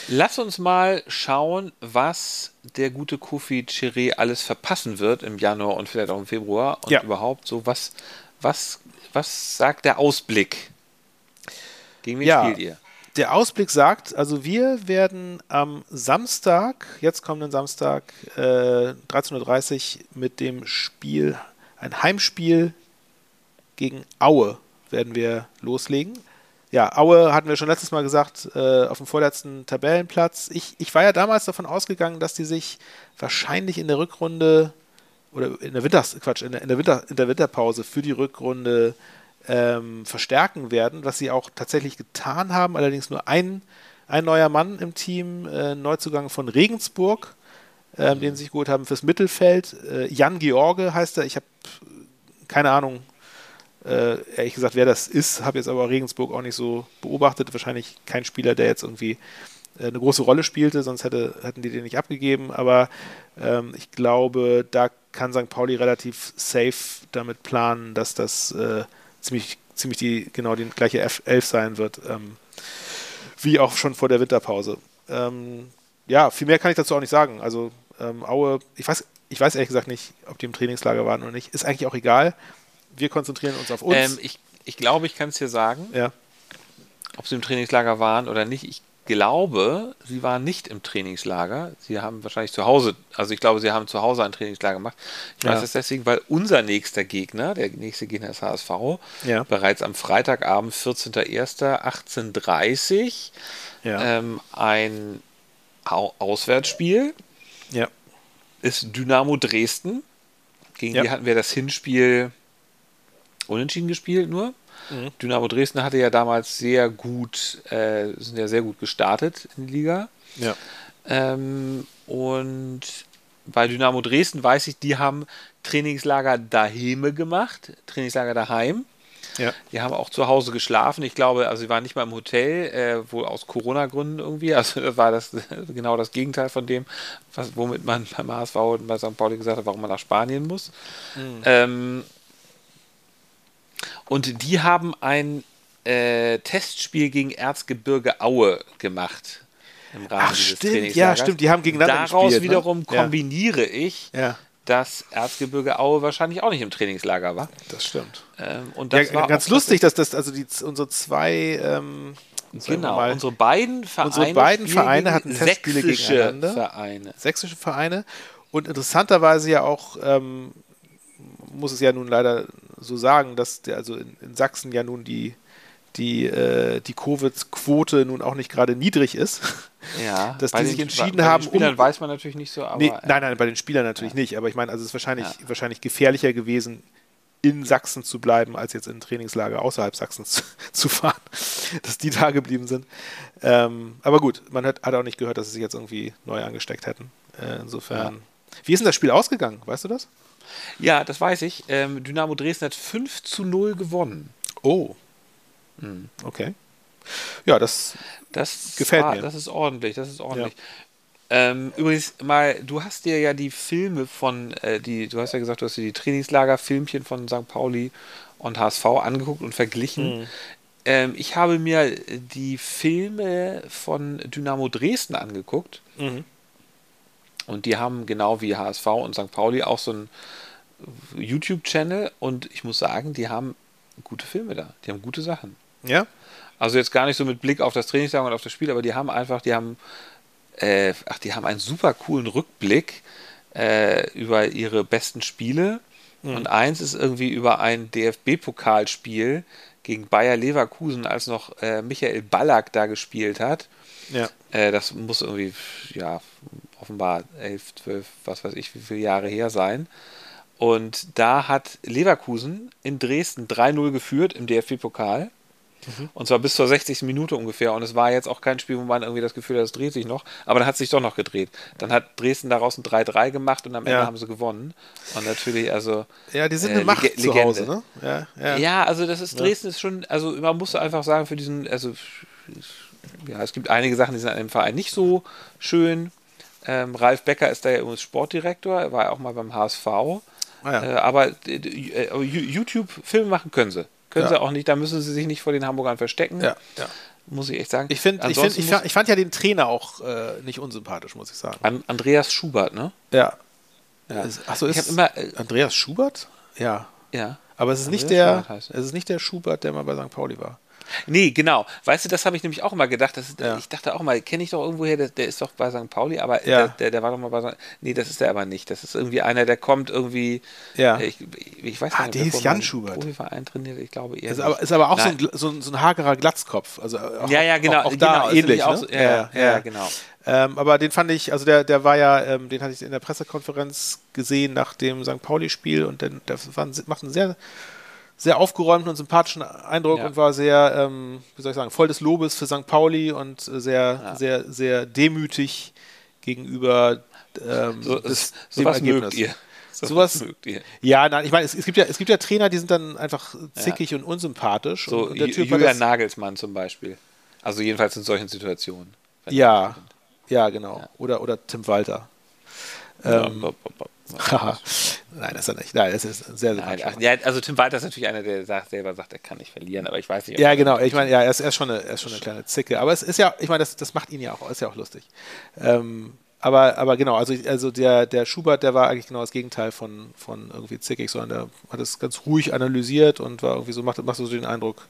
Lass uns mal schauen, was der gute Kofi Chiré alles verpassen wird im Januar und vielleicht auch im Februar und ja. überhaupt so, was, was, was sagt der Ausblick? Gegen wen ja, spielt ihr? Der Ausblick sagt, also wir werden am Samstag, jetzt kommenden Samstag, äh, 13.30 Uhr mit dem Spiel, ein Heimspiel gegen Aue werden wir loslegen ja, Aue hatten wir schon letztes Mal gesagt, äh, auf dem vorletzten Tabellenplatz. Ich, ich war ja damals davon ausgegangen, dass die sich wahrscheinlich in der Rückrunde oder in der Winter, Quatsch, in der, in der, Winter, in der Winterpause für die Rückrunde ähm, verstärken werden, was sie auch tatsächlich getan haben. Allerdings nur ein, ein neuer Mann im Team, äh, Neuzugang von Regensburg, äh, den sie sich geholt haben fürs Mittelfeld. Äh, Jan George heißt er. Ich habe keine Ahnung, äh, ehrlich gesagt, wer das ist, habe jetzt aber Regensburg auch nicht so beobachtet. Wahrscheinlich kein Spieler, der jetzt irgendwie äh, eine große Rolle spielte, sonst hätte, hätten die den nicht abgegeben. Aber ähm, ich glaube, da kann St. Pauli relativ safe damit planen, dass das äh, ziemlich, ziemlich die, genau die gleiche F 11 sein wird, ähm, wie auch schon vor der Winterpause. Ähm, ja, viel mehr kann ich dazu auch nicht sagen. Also ähm, Aue, ich weiß, ich weiß ehrlich gesagt nicht, ob die im Trainingslager waren oder nicht. Ist eigentlich auch egal wir konzentrieren uns auf uns. Ähm, ich, ich glaube, ich kann es dir sagen. Ja. Ob sie im Trainingslager waren oder nicht. Ich glaube, sie waren nicht im Trainingslager. Sie haben wahrscheinlich zu Hause, also ich glaube, sie haben zu Hause ein Trainingslager gemacht. Ich ja. weiß es deswegen, weil unser nächster Gegner, der nächste Gegner ist HSV, ja. bereits am Freitagabend, 14.01.18.30 ja. ähm, ein Au Auswärtsspiel ja. ist Dynamo Dresden. Gegen die hatten wir das Hinspiel unentschieden gespielt nur. Mhm. Dynamo Dresden hatte ja damals sehr gut, äh, sind ja sehr gut gestartet in die Liga. Ja. Ähm, und bei Dynamo Dresden weiß ich, die haben Trainingslager daheim gemacht, Trainingslager daheim. Ja. Die haben auch zu Hause geschlafen. Ich glaube, also sie waren nicht mal im Hotel, äh, wohl aus Corona-Gründen irgendwie. Also war das genau das Gegenteil von dem, was, womit man beim HSV und bei St. Pauli gesagt hat, warum man nach Spanien muss. Mhm. Ähm, und die haben ein äh, Testspiel gegen Erzgebirge Aue gemacht. Im Rahmen Ach, dieses stimmt, ja, stimmt, die haben gegeneinander Daraus gespielt, ne? wiederum ne? kombiniere ja. ich, ja. dass Erzgebirge Aue wahrscheinlich auch nicht im Trainingslager war. Das stimmt. Ähm, und das ja, war ganz lustig, dass das, also die, unsere zwei ähm, Genau, mal, unsere beiden Vereine, unsere beiden Vereine hatten Testspiele gegeneinander. Vereine. Sächsische Vereine. Und interessanterweise ja auch, ähm, muss es ja nun leider so sagen, dass der, also in, in Sachsen ja nun die, die, äh, die Covid-Quote nun auch nicht gerade niedrig ist. Ja, dass die sich entschieden bei, haben. Bei den Spielern um, weiß man natürlich nicht so, aber. Nee, nein, nein, bei den Spielern natürlich ja. nicht. Aber ich meine, also es ist wahrscheinlich, ja. wahrscheinlich gefährlicher gewesen, in Sachsen zu bleiben, als jetzt in Trainingslager außerhalb Sachsens zu, zu fahren, dass die da geblieben sind. Ähm, aber gut, man hat, hat, auch nicht gehört, dass sie sich jetzt irgendwie neu angesteckt hätten. Äh, insofern. Ja. Wie ist denn das Spiel ausgegangen? Weißt du das? Ja, das weiß ich. Ähm, Dynamo Dresden hat 5 zu 0 gewonnen. Oh. Mhm. Okay. Ja, das, das gefällt war, mir. Das ist ordentlich, das ist ordentlich. Ja. Ähm, übrigens mal, du hast dir ja die Filme von, äh, die, du hast ja gesagt, du hast dir die Trainingslager-Filmchen von St. Pauli und HSV angeguckt und verglichen. Mhm. Ähm, ich habe mir die Filme von Dynamo Dresden angeguckt. Mhm. Und die haben genau wie HSV und St. Pauli auch so einen YouTube-Channel. Und ich muss sagen, die haben gute Filme da. Die haben gute Sachen. Ja. Also jetzt gar nicht so mit Blick auf das Trainingslager und auf das Spiel, aber die haben einfach, die haben äh, ach, die haben einen super coolen Rückblick äh, über ihre besten Spiele. Mhm. Und eins ist irgendwie über ein DFB-Pokalspiel gegen Bayer Leverkusen, als noch äh, Michael Ballack da gespielt hat. Ja. Äh, das muss irgendwie, ja, offenbar elf, zwölf, was weiß ich, wie viele Jahre her sein. Und da hat Leverkusen in Dresden 3-0 geführt im DFB-Pokal. Mhm. Und zwar bis zur 60. Minute ungefähr. Und es war jetzt auch kein Spiel, wo man irgendwie das Gefühl hat, es dreht sich noch. Aber dann hat es sich doch noch gedreht. Dann hat Dresden daraus ein 3-3 gemacht und am Ende ja. haben sie gewonnen. Und natürlich, also. Ja, die sind äh, eine Macht Leg zu Hause, ne? Ja, ja. ja also das ist, Dresden ist schon, also man muss einfach sagen, für diesen, also ja, es gibt einige Sachen, die sind an dem Verein nicht so schön. Ähm, Ralf Becker ist da ja übrigens Sportdirektor, er war ja auch mal beim HSV. Ah, ja. äh, aber äh, äh YouTube-Filme machen können sie. Können ja. sie auch nicht, da müssen sie sich nicht vor den Hamburgern verstecken. Ja. Muss ich echt sagen. Ich, find, ich, find, ich, fand, ich fand ja den Trainer auch äh, nicht unsympathisch, muss ich sagen. An Andreas Schubert, ne? Ja. ja. Achso, ist immer, äh, Andreas Schubert? Ja. Ja. Aber es ist, nicht der, es ist nicht der Schubert, der mal bei St. Pauli war. Nee, genau. Weißt du, das habe ich nämlich auch immer gedacht. Das, ja. Ich dachte auch mal, kenne ich doch irgendwoher, der, der, ist doch bei St. Pauli, aber ja. der, der, der, war doch mal bei St. Nee, das ist der aber nicht. Das ist irgendwie einer, der kommt irgendwie. Ja. Ich, ich weiß ah, nicht, der ist Jan Schubert. Profiverein trainiert, ich glaube eher. Ist aber, ist aber, auch so ein, so ein, so, ein, hagerer Glatzkopf. Also auch, ja, ja, genau. Auch, auch da genau, ähnlich. Ne? So, ja, ja, genau. Ähm, aber den fand ich, also der, der war ja, ähm, den hatte ich in der Pressekonferenz gesehen nach dem St. Pauli-Spiel und der, der war, macht einen sehr sehr aufgeräumten und sympathischen Eindruck ja. und war sehr, ähm, wie soll ich sagen, voll des Lobes für St. Pauli und sehr, ja. sehr, sehr demütig gegenüber ähm, so, des, so dem Ergebnis. Mögt ihr. So sowas mögt ihr. Ja, nein, ich meine, es, es, gibt ja, es gibt ja Trainer, die sind dann einfach zickig ja. und unsympathisch. So und, Julian Nagelsmann zum Beispiel. Also jedenfalls in solchen Situationen. Ja, ja, genau. Oder, oder Tim Walter. Ähm, Nein, das ist er nicht. Nein, das ist sehr, sehr Nein, ach, ja, Also Tim Walter ist natürlich einer, der sagt, selber sagt, er kann nicht verlieren, aber ich weiß nicht. Ja, genau. Ich meine, ja, er ist, er ist, schon eine, er ist schon eine kleine Zicke. Aber es ist ja, ich meine, das, das macht ihn ja auch, ist ja auch lustig. Ähm, aber, aber genau, also, also der, der Schubert, der war eigentlich genau das Gegenteil von, von irgendwie zickig, sondern der hat es ganz ruhig analysiert und war irgendwie so, macht, macht so den Eindruck,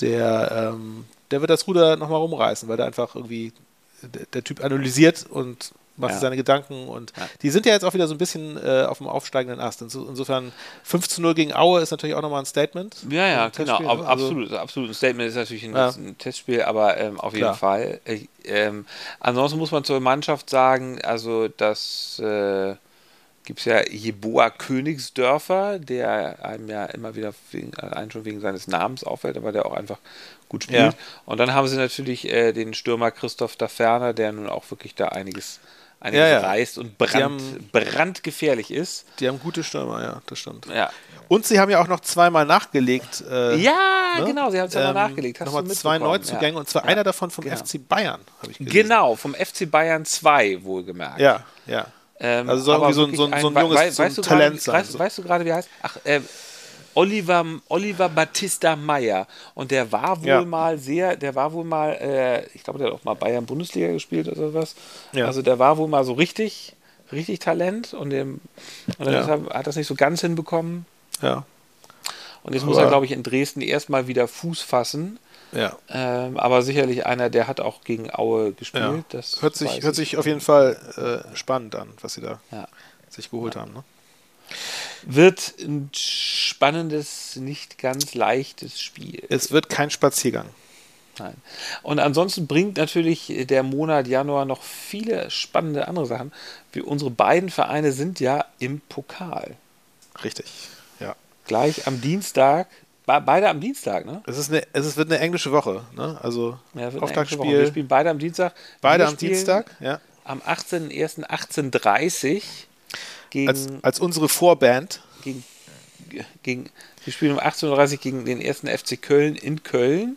der, ähm, der wird das Ruder nochmal rumreißen, weil der einfach irgendwie, der, der Typ analysiert und macht ja. seine Gedanken und ja. die sind ja jetzt auch wieder so ein bisschen äh, auf dem aufsteigenden Ast. Insofern 5 zu 0 gegen Aue ist natürlich auch nochmal ein Statement. Ja, ja, genau. Also, absolut, absolut. Ein Statement ist natürlich ein, ja. ein Testspiel, aber ähm, auf jeden Klar. Fall. Ich, ähm, ansonsten muss man zur Mannschaft sagen, also das äh, gibt es ja Jeboa Königsdörfer, der einem ja immer wieder wegen, einen schon wegen seines Namens auffällt, aber der auch einfach gut spielt. Ja. Und dann haben sie natürlich äh, den Stürmer Christoph Daferner, der nun auch wirklich da einiges einiges ja, ja. reißt und brand, haben, brandgefährlich ist. Die haben gute Stürmer, ja, das stimmt. Ja. Und sie haben ja auch noch zweimal nachgelegt. Äh, ja, ne? genau, sie haben zweimal ähm, nachgelegt. Hast nochmal zwei Neuzugänge ja. und zwar einer davon vom genau. FC Bayern, habe ich gesehen. Genau, vom FC Bayern 2, wohlgemerkt. Ja, ja. Ähm, also soll irgendwie so ein, so so ein junges we weißt so ein Talent grade, sein. Weißt, weißt du gerade, wie er heißt? Ach, äh, Oliver, Oliver Battista Meyer. Und der war wohl ja. mal sehr, der war wohl mal, äh, ich glaube, der hat auch mal Bayern Bundesliga gespielt oder was. Ja. Also der war wohl mal so richtig, richtig Talent und, dem, und ja. hat das nicht so ganz hinbekommen. Ja. Und jetzt aber muss er, glaube ich, in Dresden erstmal wieder Fuß fassen. Ja. Ähm, aber sicherlich einer, der hat auch gegen Aue gespielt. Ja. Das hört sich, hört sich auf jeden Fall äh, spannend an, was sie da ja. sich geholt haben. Ne? Wird ein spannendes, nicht ganz leichtes Spiel. Es wird kein Spaziergang. Nein. Und ansonsten bringt natürlich der Monat Januar noch viele spannende andere Sachen. Wie unsere beiden Vereine sind ja im Pokal. Richtig, ja. Gleich am Dienstag Beide am Dienstag, ne? Es, ist eine, es wird eine englische Woche, ne? Also ja, Auftaktspiel. Wir spielen beide am Dienstag. Beide am Dienstag, ja. Am 18.01.1830 gegen. Als, als unsere Vorband. Gegen, gegen, wir spielen um 18.30 Uhr gegen den ersten FC Köln in Köln.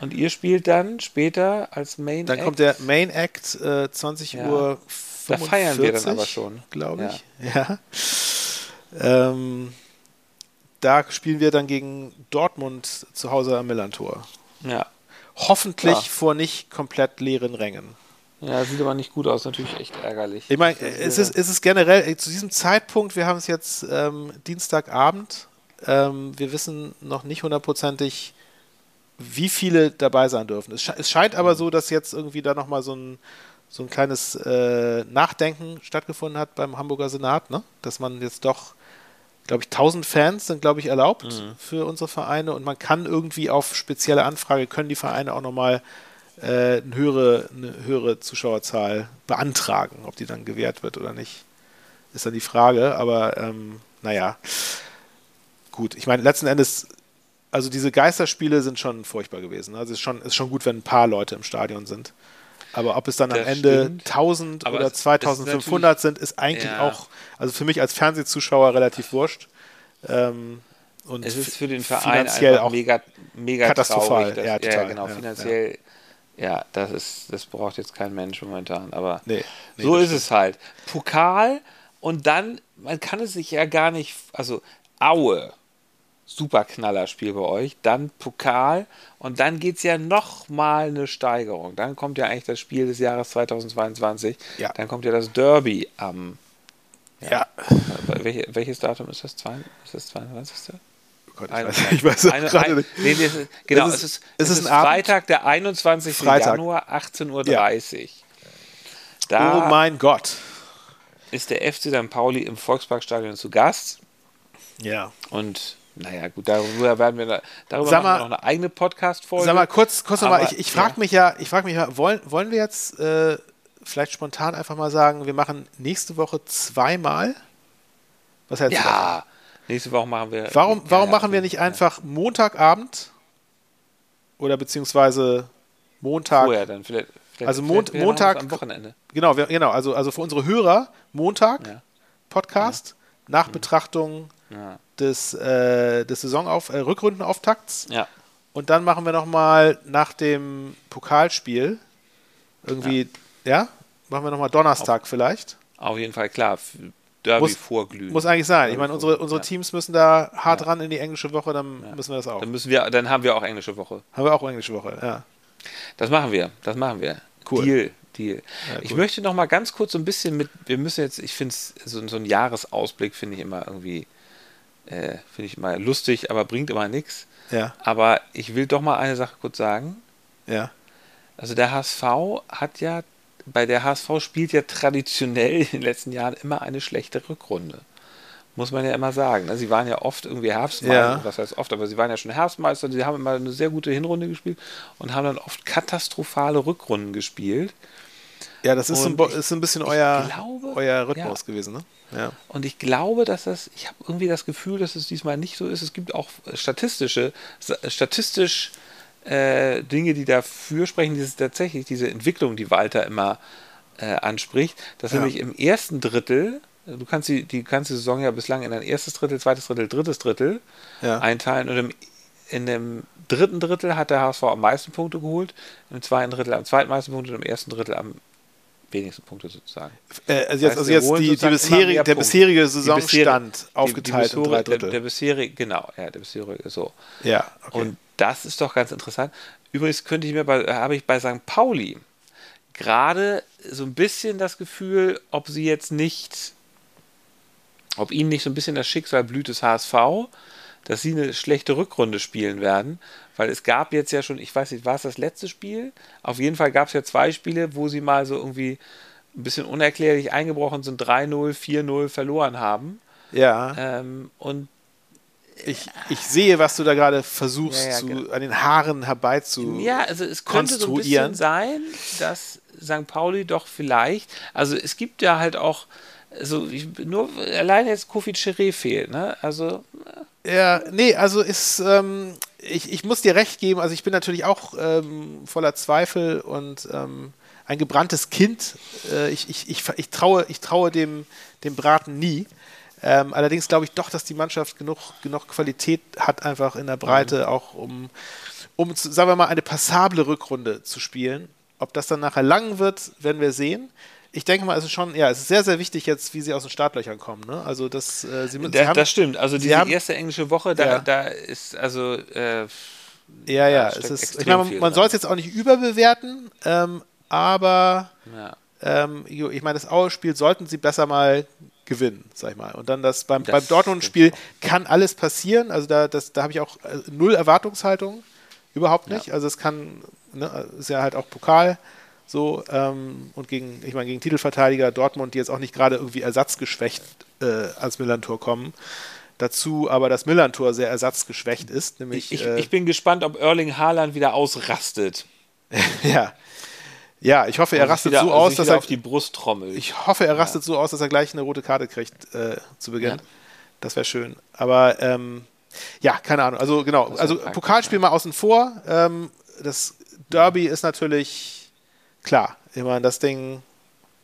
Und ihr spielt dann später als Main Dann Act. kommt der Main Act äh, 20 ja. Uhr. 45, da feiern wir dann aber schon. Glaube ich. Ja. ja. Ähm, da spielen wir dann gegen Dortmund zu Hause am Millantor. Ja. Hoffentlich ja. vor nicht komplett leeren Rängen. Ja, sieht aber nicht gut aus, natürlich echt ärgerlich. Ich meine, es ist, es ist generell, zu diesem Zeitpunkt, wir haben es jetzt ähm, Dienstagabend, ähm, wir wissen noch nicht hundertprozentig, wie viele dabei sein dürfen. Es, sche es scheint aber mhm. so, dass jetzt irgendwie da nochmal so ein, so ein kleines äh, Nachdenken stattgefunden hat beim Hamburger Senat, ne? dass man jetzt doch glaube ich, 1000 Fans sind, glaube ich, erlaubt mhm. für unsere Vereine und man kann irgendwie auf spezielle Anfrage, können die Vereine auch nochmal äh, eine, höhere, eine höhere Zuschauerzahl beantragen. Ob die dann gewährt wird oder nicht, ist dann die Frage. Aber ähm, naja, gut. Ich meine, letzten Endes, also diese Geisterspiele sind schon furchtbar gewesen. Also es ist schon, ist schon gut, wenn ein paar Leute im Stadion sind. Aber ob es dann das am Ende stimmt. 1000 Aber oder 2500 sind, ist eigentlich ja. auch, also für mich als Fernsehzuschauer relativ wurscht. Ähm, und es ist für den Verein einfach auch mega, mega katastrophal. Traurig, dass, ja, total, ja, genau, ja, finanziell. Ja. das ist, das braucht jetzt kein Mensch momentan. Aber nee, nee, so ist stimmt. es halt. Pokal und dann, man kann es sich ja gar nicht, also Aue super Knallerspiel bei euch. Dann Pokal und dann geht es ja nochmal eine Steigerung. Dann kommt ja eigentlich das Spiel des Jahres 2022. Ja. Dann kommt ja das Derby am. Ja. ja. Welche, welches Datum ist das? Ist das 22. Gott, ich, weiß, ich weiß eine, gerade nicht. Nee, nee, ist, genau, es ist, es ist, es ist, ist Freitag, der 21. Freitag. Januar, 18.30 Uhr. Ja. Da oh mein Gott. Ist der FC St. Pauli im Volksparkstadion zu Gast. Ja. Und naja, gut, darüber werden wir, darüber sag mal, noch eine eigene Podcast-Folge. Sag mal, kurz, kurz nochmal, ich, ich frage ja. mich ja, ich frage mich ja, wollen, wollen wir jetzt äh, vielleicht spontan einfach mal sagen, wir machen nächste Woche zweimal? Was hältst ja, du Ja, nächste Woche machen wir. Warum, warum ja, machen wir nicht einfach Montagabend oder beziehungsweise Montag? Vorher dann, vielleicht. vielleicht also Mont Montag. Am Wochenende. Genau, wir, genau, also, also für unsere Hörer Montag Podcast, Nachbetrachtung ja. des, äh, des Saisonauf äh, Rückrundenauftakts. Ja. Und dann machen wir nochmal nach dem Pokalspiel irgendwie, ja, ja machen wir nochmal Donnerstag auf, vielleicht. Auf jeden Fall, klar. Derby muss, vorglühen. Muss eigentlich sein. Ich meine, unsere, unsere. Teams müssen da hart ja. ran in die englische Woche, dann ja. müssen wir das auch. Dann müssen wir, dann haben wir auch englische Woche. Haben wir auch englische Woche, ja. Das machen wir, das machen wir. Cool. Deal. Deal. Ja, ich möchte noch mal ganz kurz so ein bisschen mit, wir müssen jetzt, ich finde es, so, so ein Jahresausblick finde ich immer irgendwie äh, Finde ich immer lustig, aber bringt immer nichts. Ja. Aber ich will doch mal eine Sache kurz sagen. Ja. Also der HSV hat ja, bei der HSV spielt ja traditionell in den letzten Jahren immer eine schlechte Rückrunde. Muss man ja immer sagen. Ne? Sie waren ja oft irgendwie Herbstmeister, ja. was heißt oft, aber sie waren ja schon Herbstmeister, sie haben immer eine sehr gute Hinrunde gespielt und haben dann oft katastrophale Rückrunden gespielt. Ja, das ist, ein, ist ein bisschen euer, glaube, euer Rhythmus ja. gewesen, ne? Ja. Und ich glaube, dass das, ich habe irgendwie das Gefühl, dass es diesmal nicht so ist. Es gibt auch statistische, statistisch äh, Dinge, die dafür sprechen, dieses tatsächlich diese Entwicklung, die Walter immer äh, anspricht, dass ja. nämlich im ersten Drittel, du kannst die, die die Saison ja bislang in ein erstes Drittel, zweites Drittel, drittes Drittel ja. einteilen und im, in dem dritten Drittel hat der HSV am meisten Punkte geholt, im zweiten Drittel am zweitmeisten Punkte und im ersten Drittel am wenigsten Punkte sozusagen. Äh, also jetzt, also jetzt die, die bisherige, der bisherige Saisonstand die aufgeteilt die, die in drei Drittel. Der, der, bisherige, genau, ja, der bisherige, so. Ja, okay. Und das ist doch ganz interessant. Übrigens könnte ich mir bei, habe ich bei St. Pauli gerade so ein bisschen das Gefühl, ob sie jetzt nicht, ob ihnen nicht so ein bisschen das Schicksal blüht des HSV, dass sie eine schlechte Rückrunde spielen werden, weil es gab jetzt ja schon, ich weiß nicht, war es das letzte Spiel? Auf jeden Fall gab es ja zwei Spiele, wo sie mal so irgendwie ein bisschen unerklärlich eingebrochen sind, 3-0, 4-0 verloren haben. Ja. Ähm, und ich, ich sehe, was du da gerade versuchst, ja, ja, zu, genau. an den Haaren herbei zu Ja, also es könnte so ein bisschen sein, dass St. Pauli doch vielleicht, also es gibt ja halt auch, also nur alleine jetzt Kofi Chiré fehlt, ne? Also. Ja, nee, also ist, ähm, ich, ich muss dir recht geben, also ich bin natürlich auch ähm, voller Zweifel und ähm, ein gebranntes Kind. Äh, ich, ich, ich, ich, traue, ich traue dem, dem Braten nie. Ähm, allerdings glaube ich doch, dass die Mannschaft genug, genug Qualität hat, einfach in der Breite, mhm. auch um, um, sagen wir mal, eine passable Rückrunde zu spielen. Ob das dann nachher lang wird, werden wir sehen. Ich denke mal, es ist schon, ja, es ist sehr, sehr wichtig jetzt, wie sie aus den Startlöchern kommen. Ne? Also das, äh, sie, da, haben, das stimmt. Also diese haben, erste englische Woche, da, ja. da ist also äh, ja, ja, es ist, ich meine, man, man soll es jetzt auch nicht überbewerten, ähm, aber ja. ähm, ich meine, das Aue-Spiel sollten sie besser mal gewinnen, sag ich mal. Und dann das beim, beim Dortmund-Spiel kann alles passieren. Also da, da habe ich auch äh, null Erwartungshaltung. Überhaupt nicht. Ja. Also es kann, ne, ist ja halt auch Pokal so ähm, und gegen, ich meine, gegen Titelverteidiger Dortmund, die jetzt auch nicht gerade irgendwie ersatzgeschwächt äh, als Millantor kommen. Dazu aber das Millantor sehr ersatzgeschwächt ist. Nämlich, ich, äh, ich bin gespannt, ob Erling Haaland wieder ausrastet. ja, ja, ich hoffe, er rastet wieder, so aus, dass er auf die Brust trommelt. Ich hoffe, er rastet ja. so aus, dass er gleich eine rote Karte kriegt äh, zu Beginn. Ja. Das wäre schön. Aber ähm, ja, keine Ahnung. Also genau, also Pokalspiel mal außen vor. Ähm, das Derby ist natürlich klar. Immer das Ding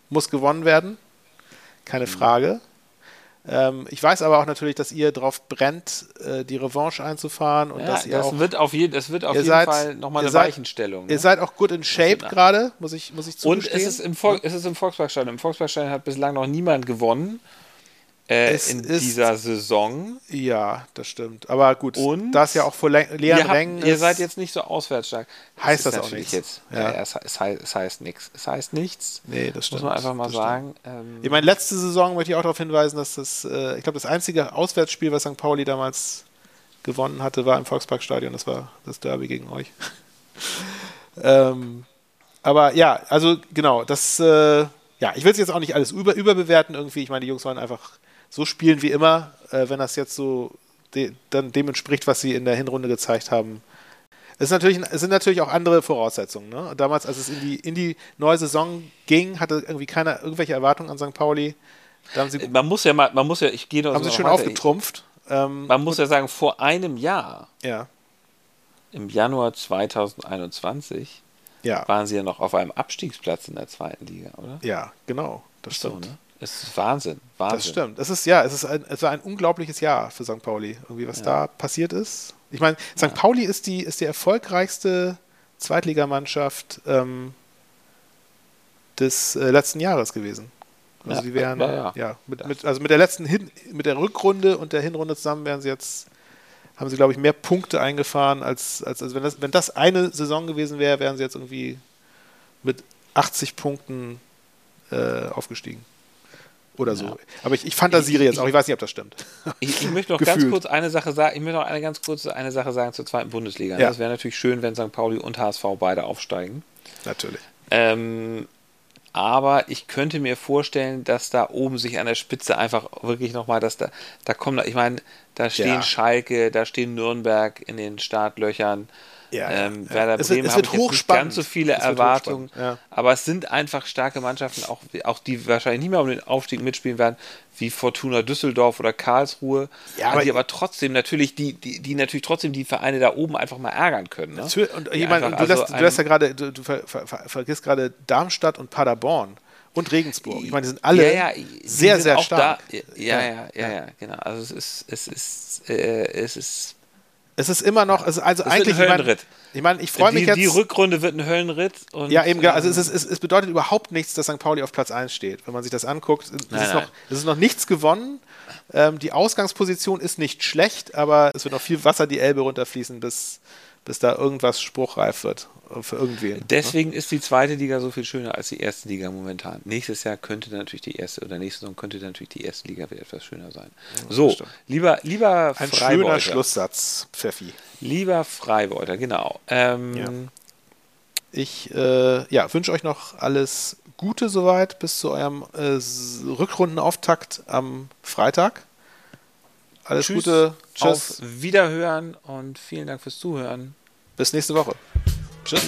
muss gewonnen werden. Keine mhm. Frage. Ähm, ich weiß aber auch natürlich, dass ihr drauf brennt, äh, die Revanche einzufahren und ja, dass ihr das auch, wird auf je, das wird auf jeden seid, Fall nochmal eine seid, Weichenstellung. Ne? Ihr seid auch gut in Shape gerade, muss ich, muss ich zugestehen. Und es ist im, Vol es ist im Volksparkstadion. Im Volksparkstadion hat bislang noch niemand gewonnen äh, in dieser Saison. Ja, das stimmt. Aber gut, und da es ja auch vor leeren ihr habt, Rängen Ihr seid jetzt nicht so auswärtsstark. Heißt das, das auch nicht. Jetzt, ja. ja es, es, heißt, es heißt nichts. Es heißt nichts. Nee, das stimmt. Muss man einfach mal sagen. Ähm, ich meine, letzte Saison möchte ich auch darauf hinweisen, dass das, äh, ich glaube, das einzige Auswärtsspiel, was St. Pauli damals gewonnen hatte, war im Volksparkstadion. Das war das Derby gegen euch. ähm, aber ja, also genau, das, äh, ja, ich will es jetzt auch nicht alles über, überbewerten irgendwie. Ich meine, die Jungs waren einfach so spielen wie immer, äh, wenn das jetzt so de dann dem entspricht, was sie in der Hinrunde gezeigt haben. Es, ist natürlich, es sind natürlich auch andere Voraussetzungen. Ne? Damals, als es in die, in die neue Saison ging, hatte irgendwie keiner irgendwelche Erwartungen an St. Pauli. Sie, man muss ja mal, man muss ja, ich gehe noch Haben sie schön weiter. aufgetrumpft. Ähm, man muss ja sagen, vor einem Jahr, ja. im Januar 2021, ja. waren sie ja noch auf einem Abstiegsplatz in der zweiten Liga, oder? Ja, genau. Das stimmt. So, ne? Es ist Wahnsinn, Wahnsinn. Das stimmt. Es ist ja, es ist ein, es war ein unglaubliches Jahr für St. Pauli, irgendwie was ja. da passiert ist. Ich meine, St. Ja. Pauli ist die ist die erfolgreichste Zweitligamannschaft ähm, des äh, letzten Jahres gewesen. Also ja, die wären ja, mit, mit, also mit der letzten Hin mit der Rückrunde und der Hinrunde zusammen wären sie jetzt haben sie glaube ich mehr Punkte eingefahren als als also wenn das wenn das eine Saison gewesen wäre, wären sie jetzt irgendwie mit 80 Punkten äh, aufgestiegen oder so. Ja. Aber ich, ich fantasiere jetzt auch, ich weiß nicht, ob das stimmt. Ich, ich möchte noch ganz kurz eine Sache sagen, ich möchte noch eine ganz kurze eine Sache sagen zur zweiten Bundesliga. Ja. Das wäre natürlich schön, wenn St. Pauli und HSV beide aufsteigen. Natürlich. Ähm, aber ich könnte mir vorstellen, dass da oben sich an der Spitze einfach wirklich nochmal, dass da, da kommen, ich meine, da stehen ja. Schalke, da stehen Nürnberg in den Startlöchern. Ja, ähm, ja. Werder Bremen es, es wird nicht ganz so viele Erwartungen, ja. aber es sind einfach starke Mannschaften, auch, auch die wahrscheinlich nicht mehr um den Aufstieg mitspielen werden, wie Fortuna Düsseldorf oder Karlsruhe, ja, aber die aber trotzdem natürlich, die, die, die natürlich trotzdem die Vereine da oben einfach mal ärgern können. Ne? Und, ich meine, du, lässt, du lässt ja gerade, du, du ver, ver, ver, vergisst gerade Darmstadt und Paderborn und Regensburg. Ich meine, die sind alle ja, ja, sehr, sehr stark. Da, ja, ja, ja, ja, genau. Also es ist, es ist, äh, es ist Es ist immer noch, es also es eigentlich. Ein Höllenritt. Ich meine, ich freue mich jetzt. Die Rückrunde wird ein Höllenritt. Und, ja, eben, also es, ist, es, es, bedeutet überhaupt nichts, dass St. Pauli auf Platz 1 steht. Wenn man sich das anguckt, es, nein, ist, nein. Noch, es ist noch nichts gewonnen. Ähm, die Ausgangsposition ist nicht schlecht, aber es wird noch viel Wasser die Elbe runterfließen, bis, bis da irgendwas spruchreif wird für irgendwen. Ne? Deswegen ne? ist die zweite Liga so viel schöner als die erste Liga momentan. Nächstes Jahr könnte natürlich die erste oder nächste Saison könnte natürlich die erste Liga wieder etwas schöner sein. Ja, so, lieber, lieber Ein schöner Schlusssatz, Pfeffi. Lieber Freibeuter, genau. Ähm, ja. Ich äh, ja, wünsche euch noch alles Gute soweit bis zu eurem äh, Rückrundenauftakt am Freitag. Alles Tschüss, Gute. Tschüss. Auf Wiederhören und vielen Dank fürs Zuhören. Bis nächste Woche. Tschüss.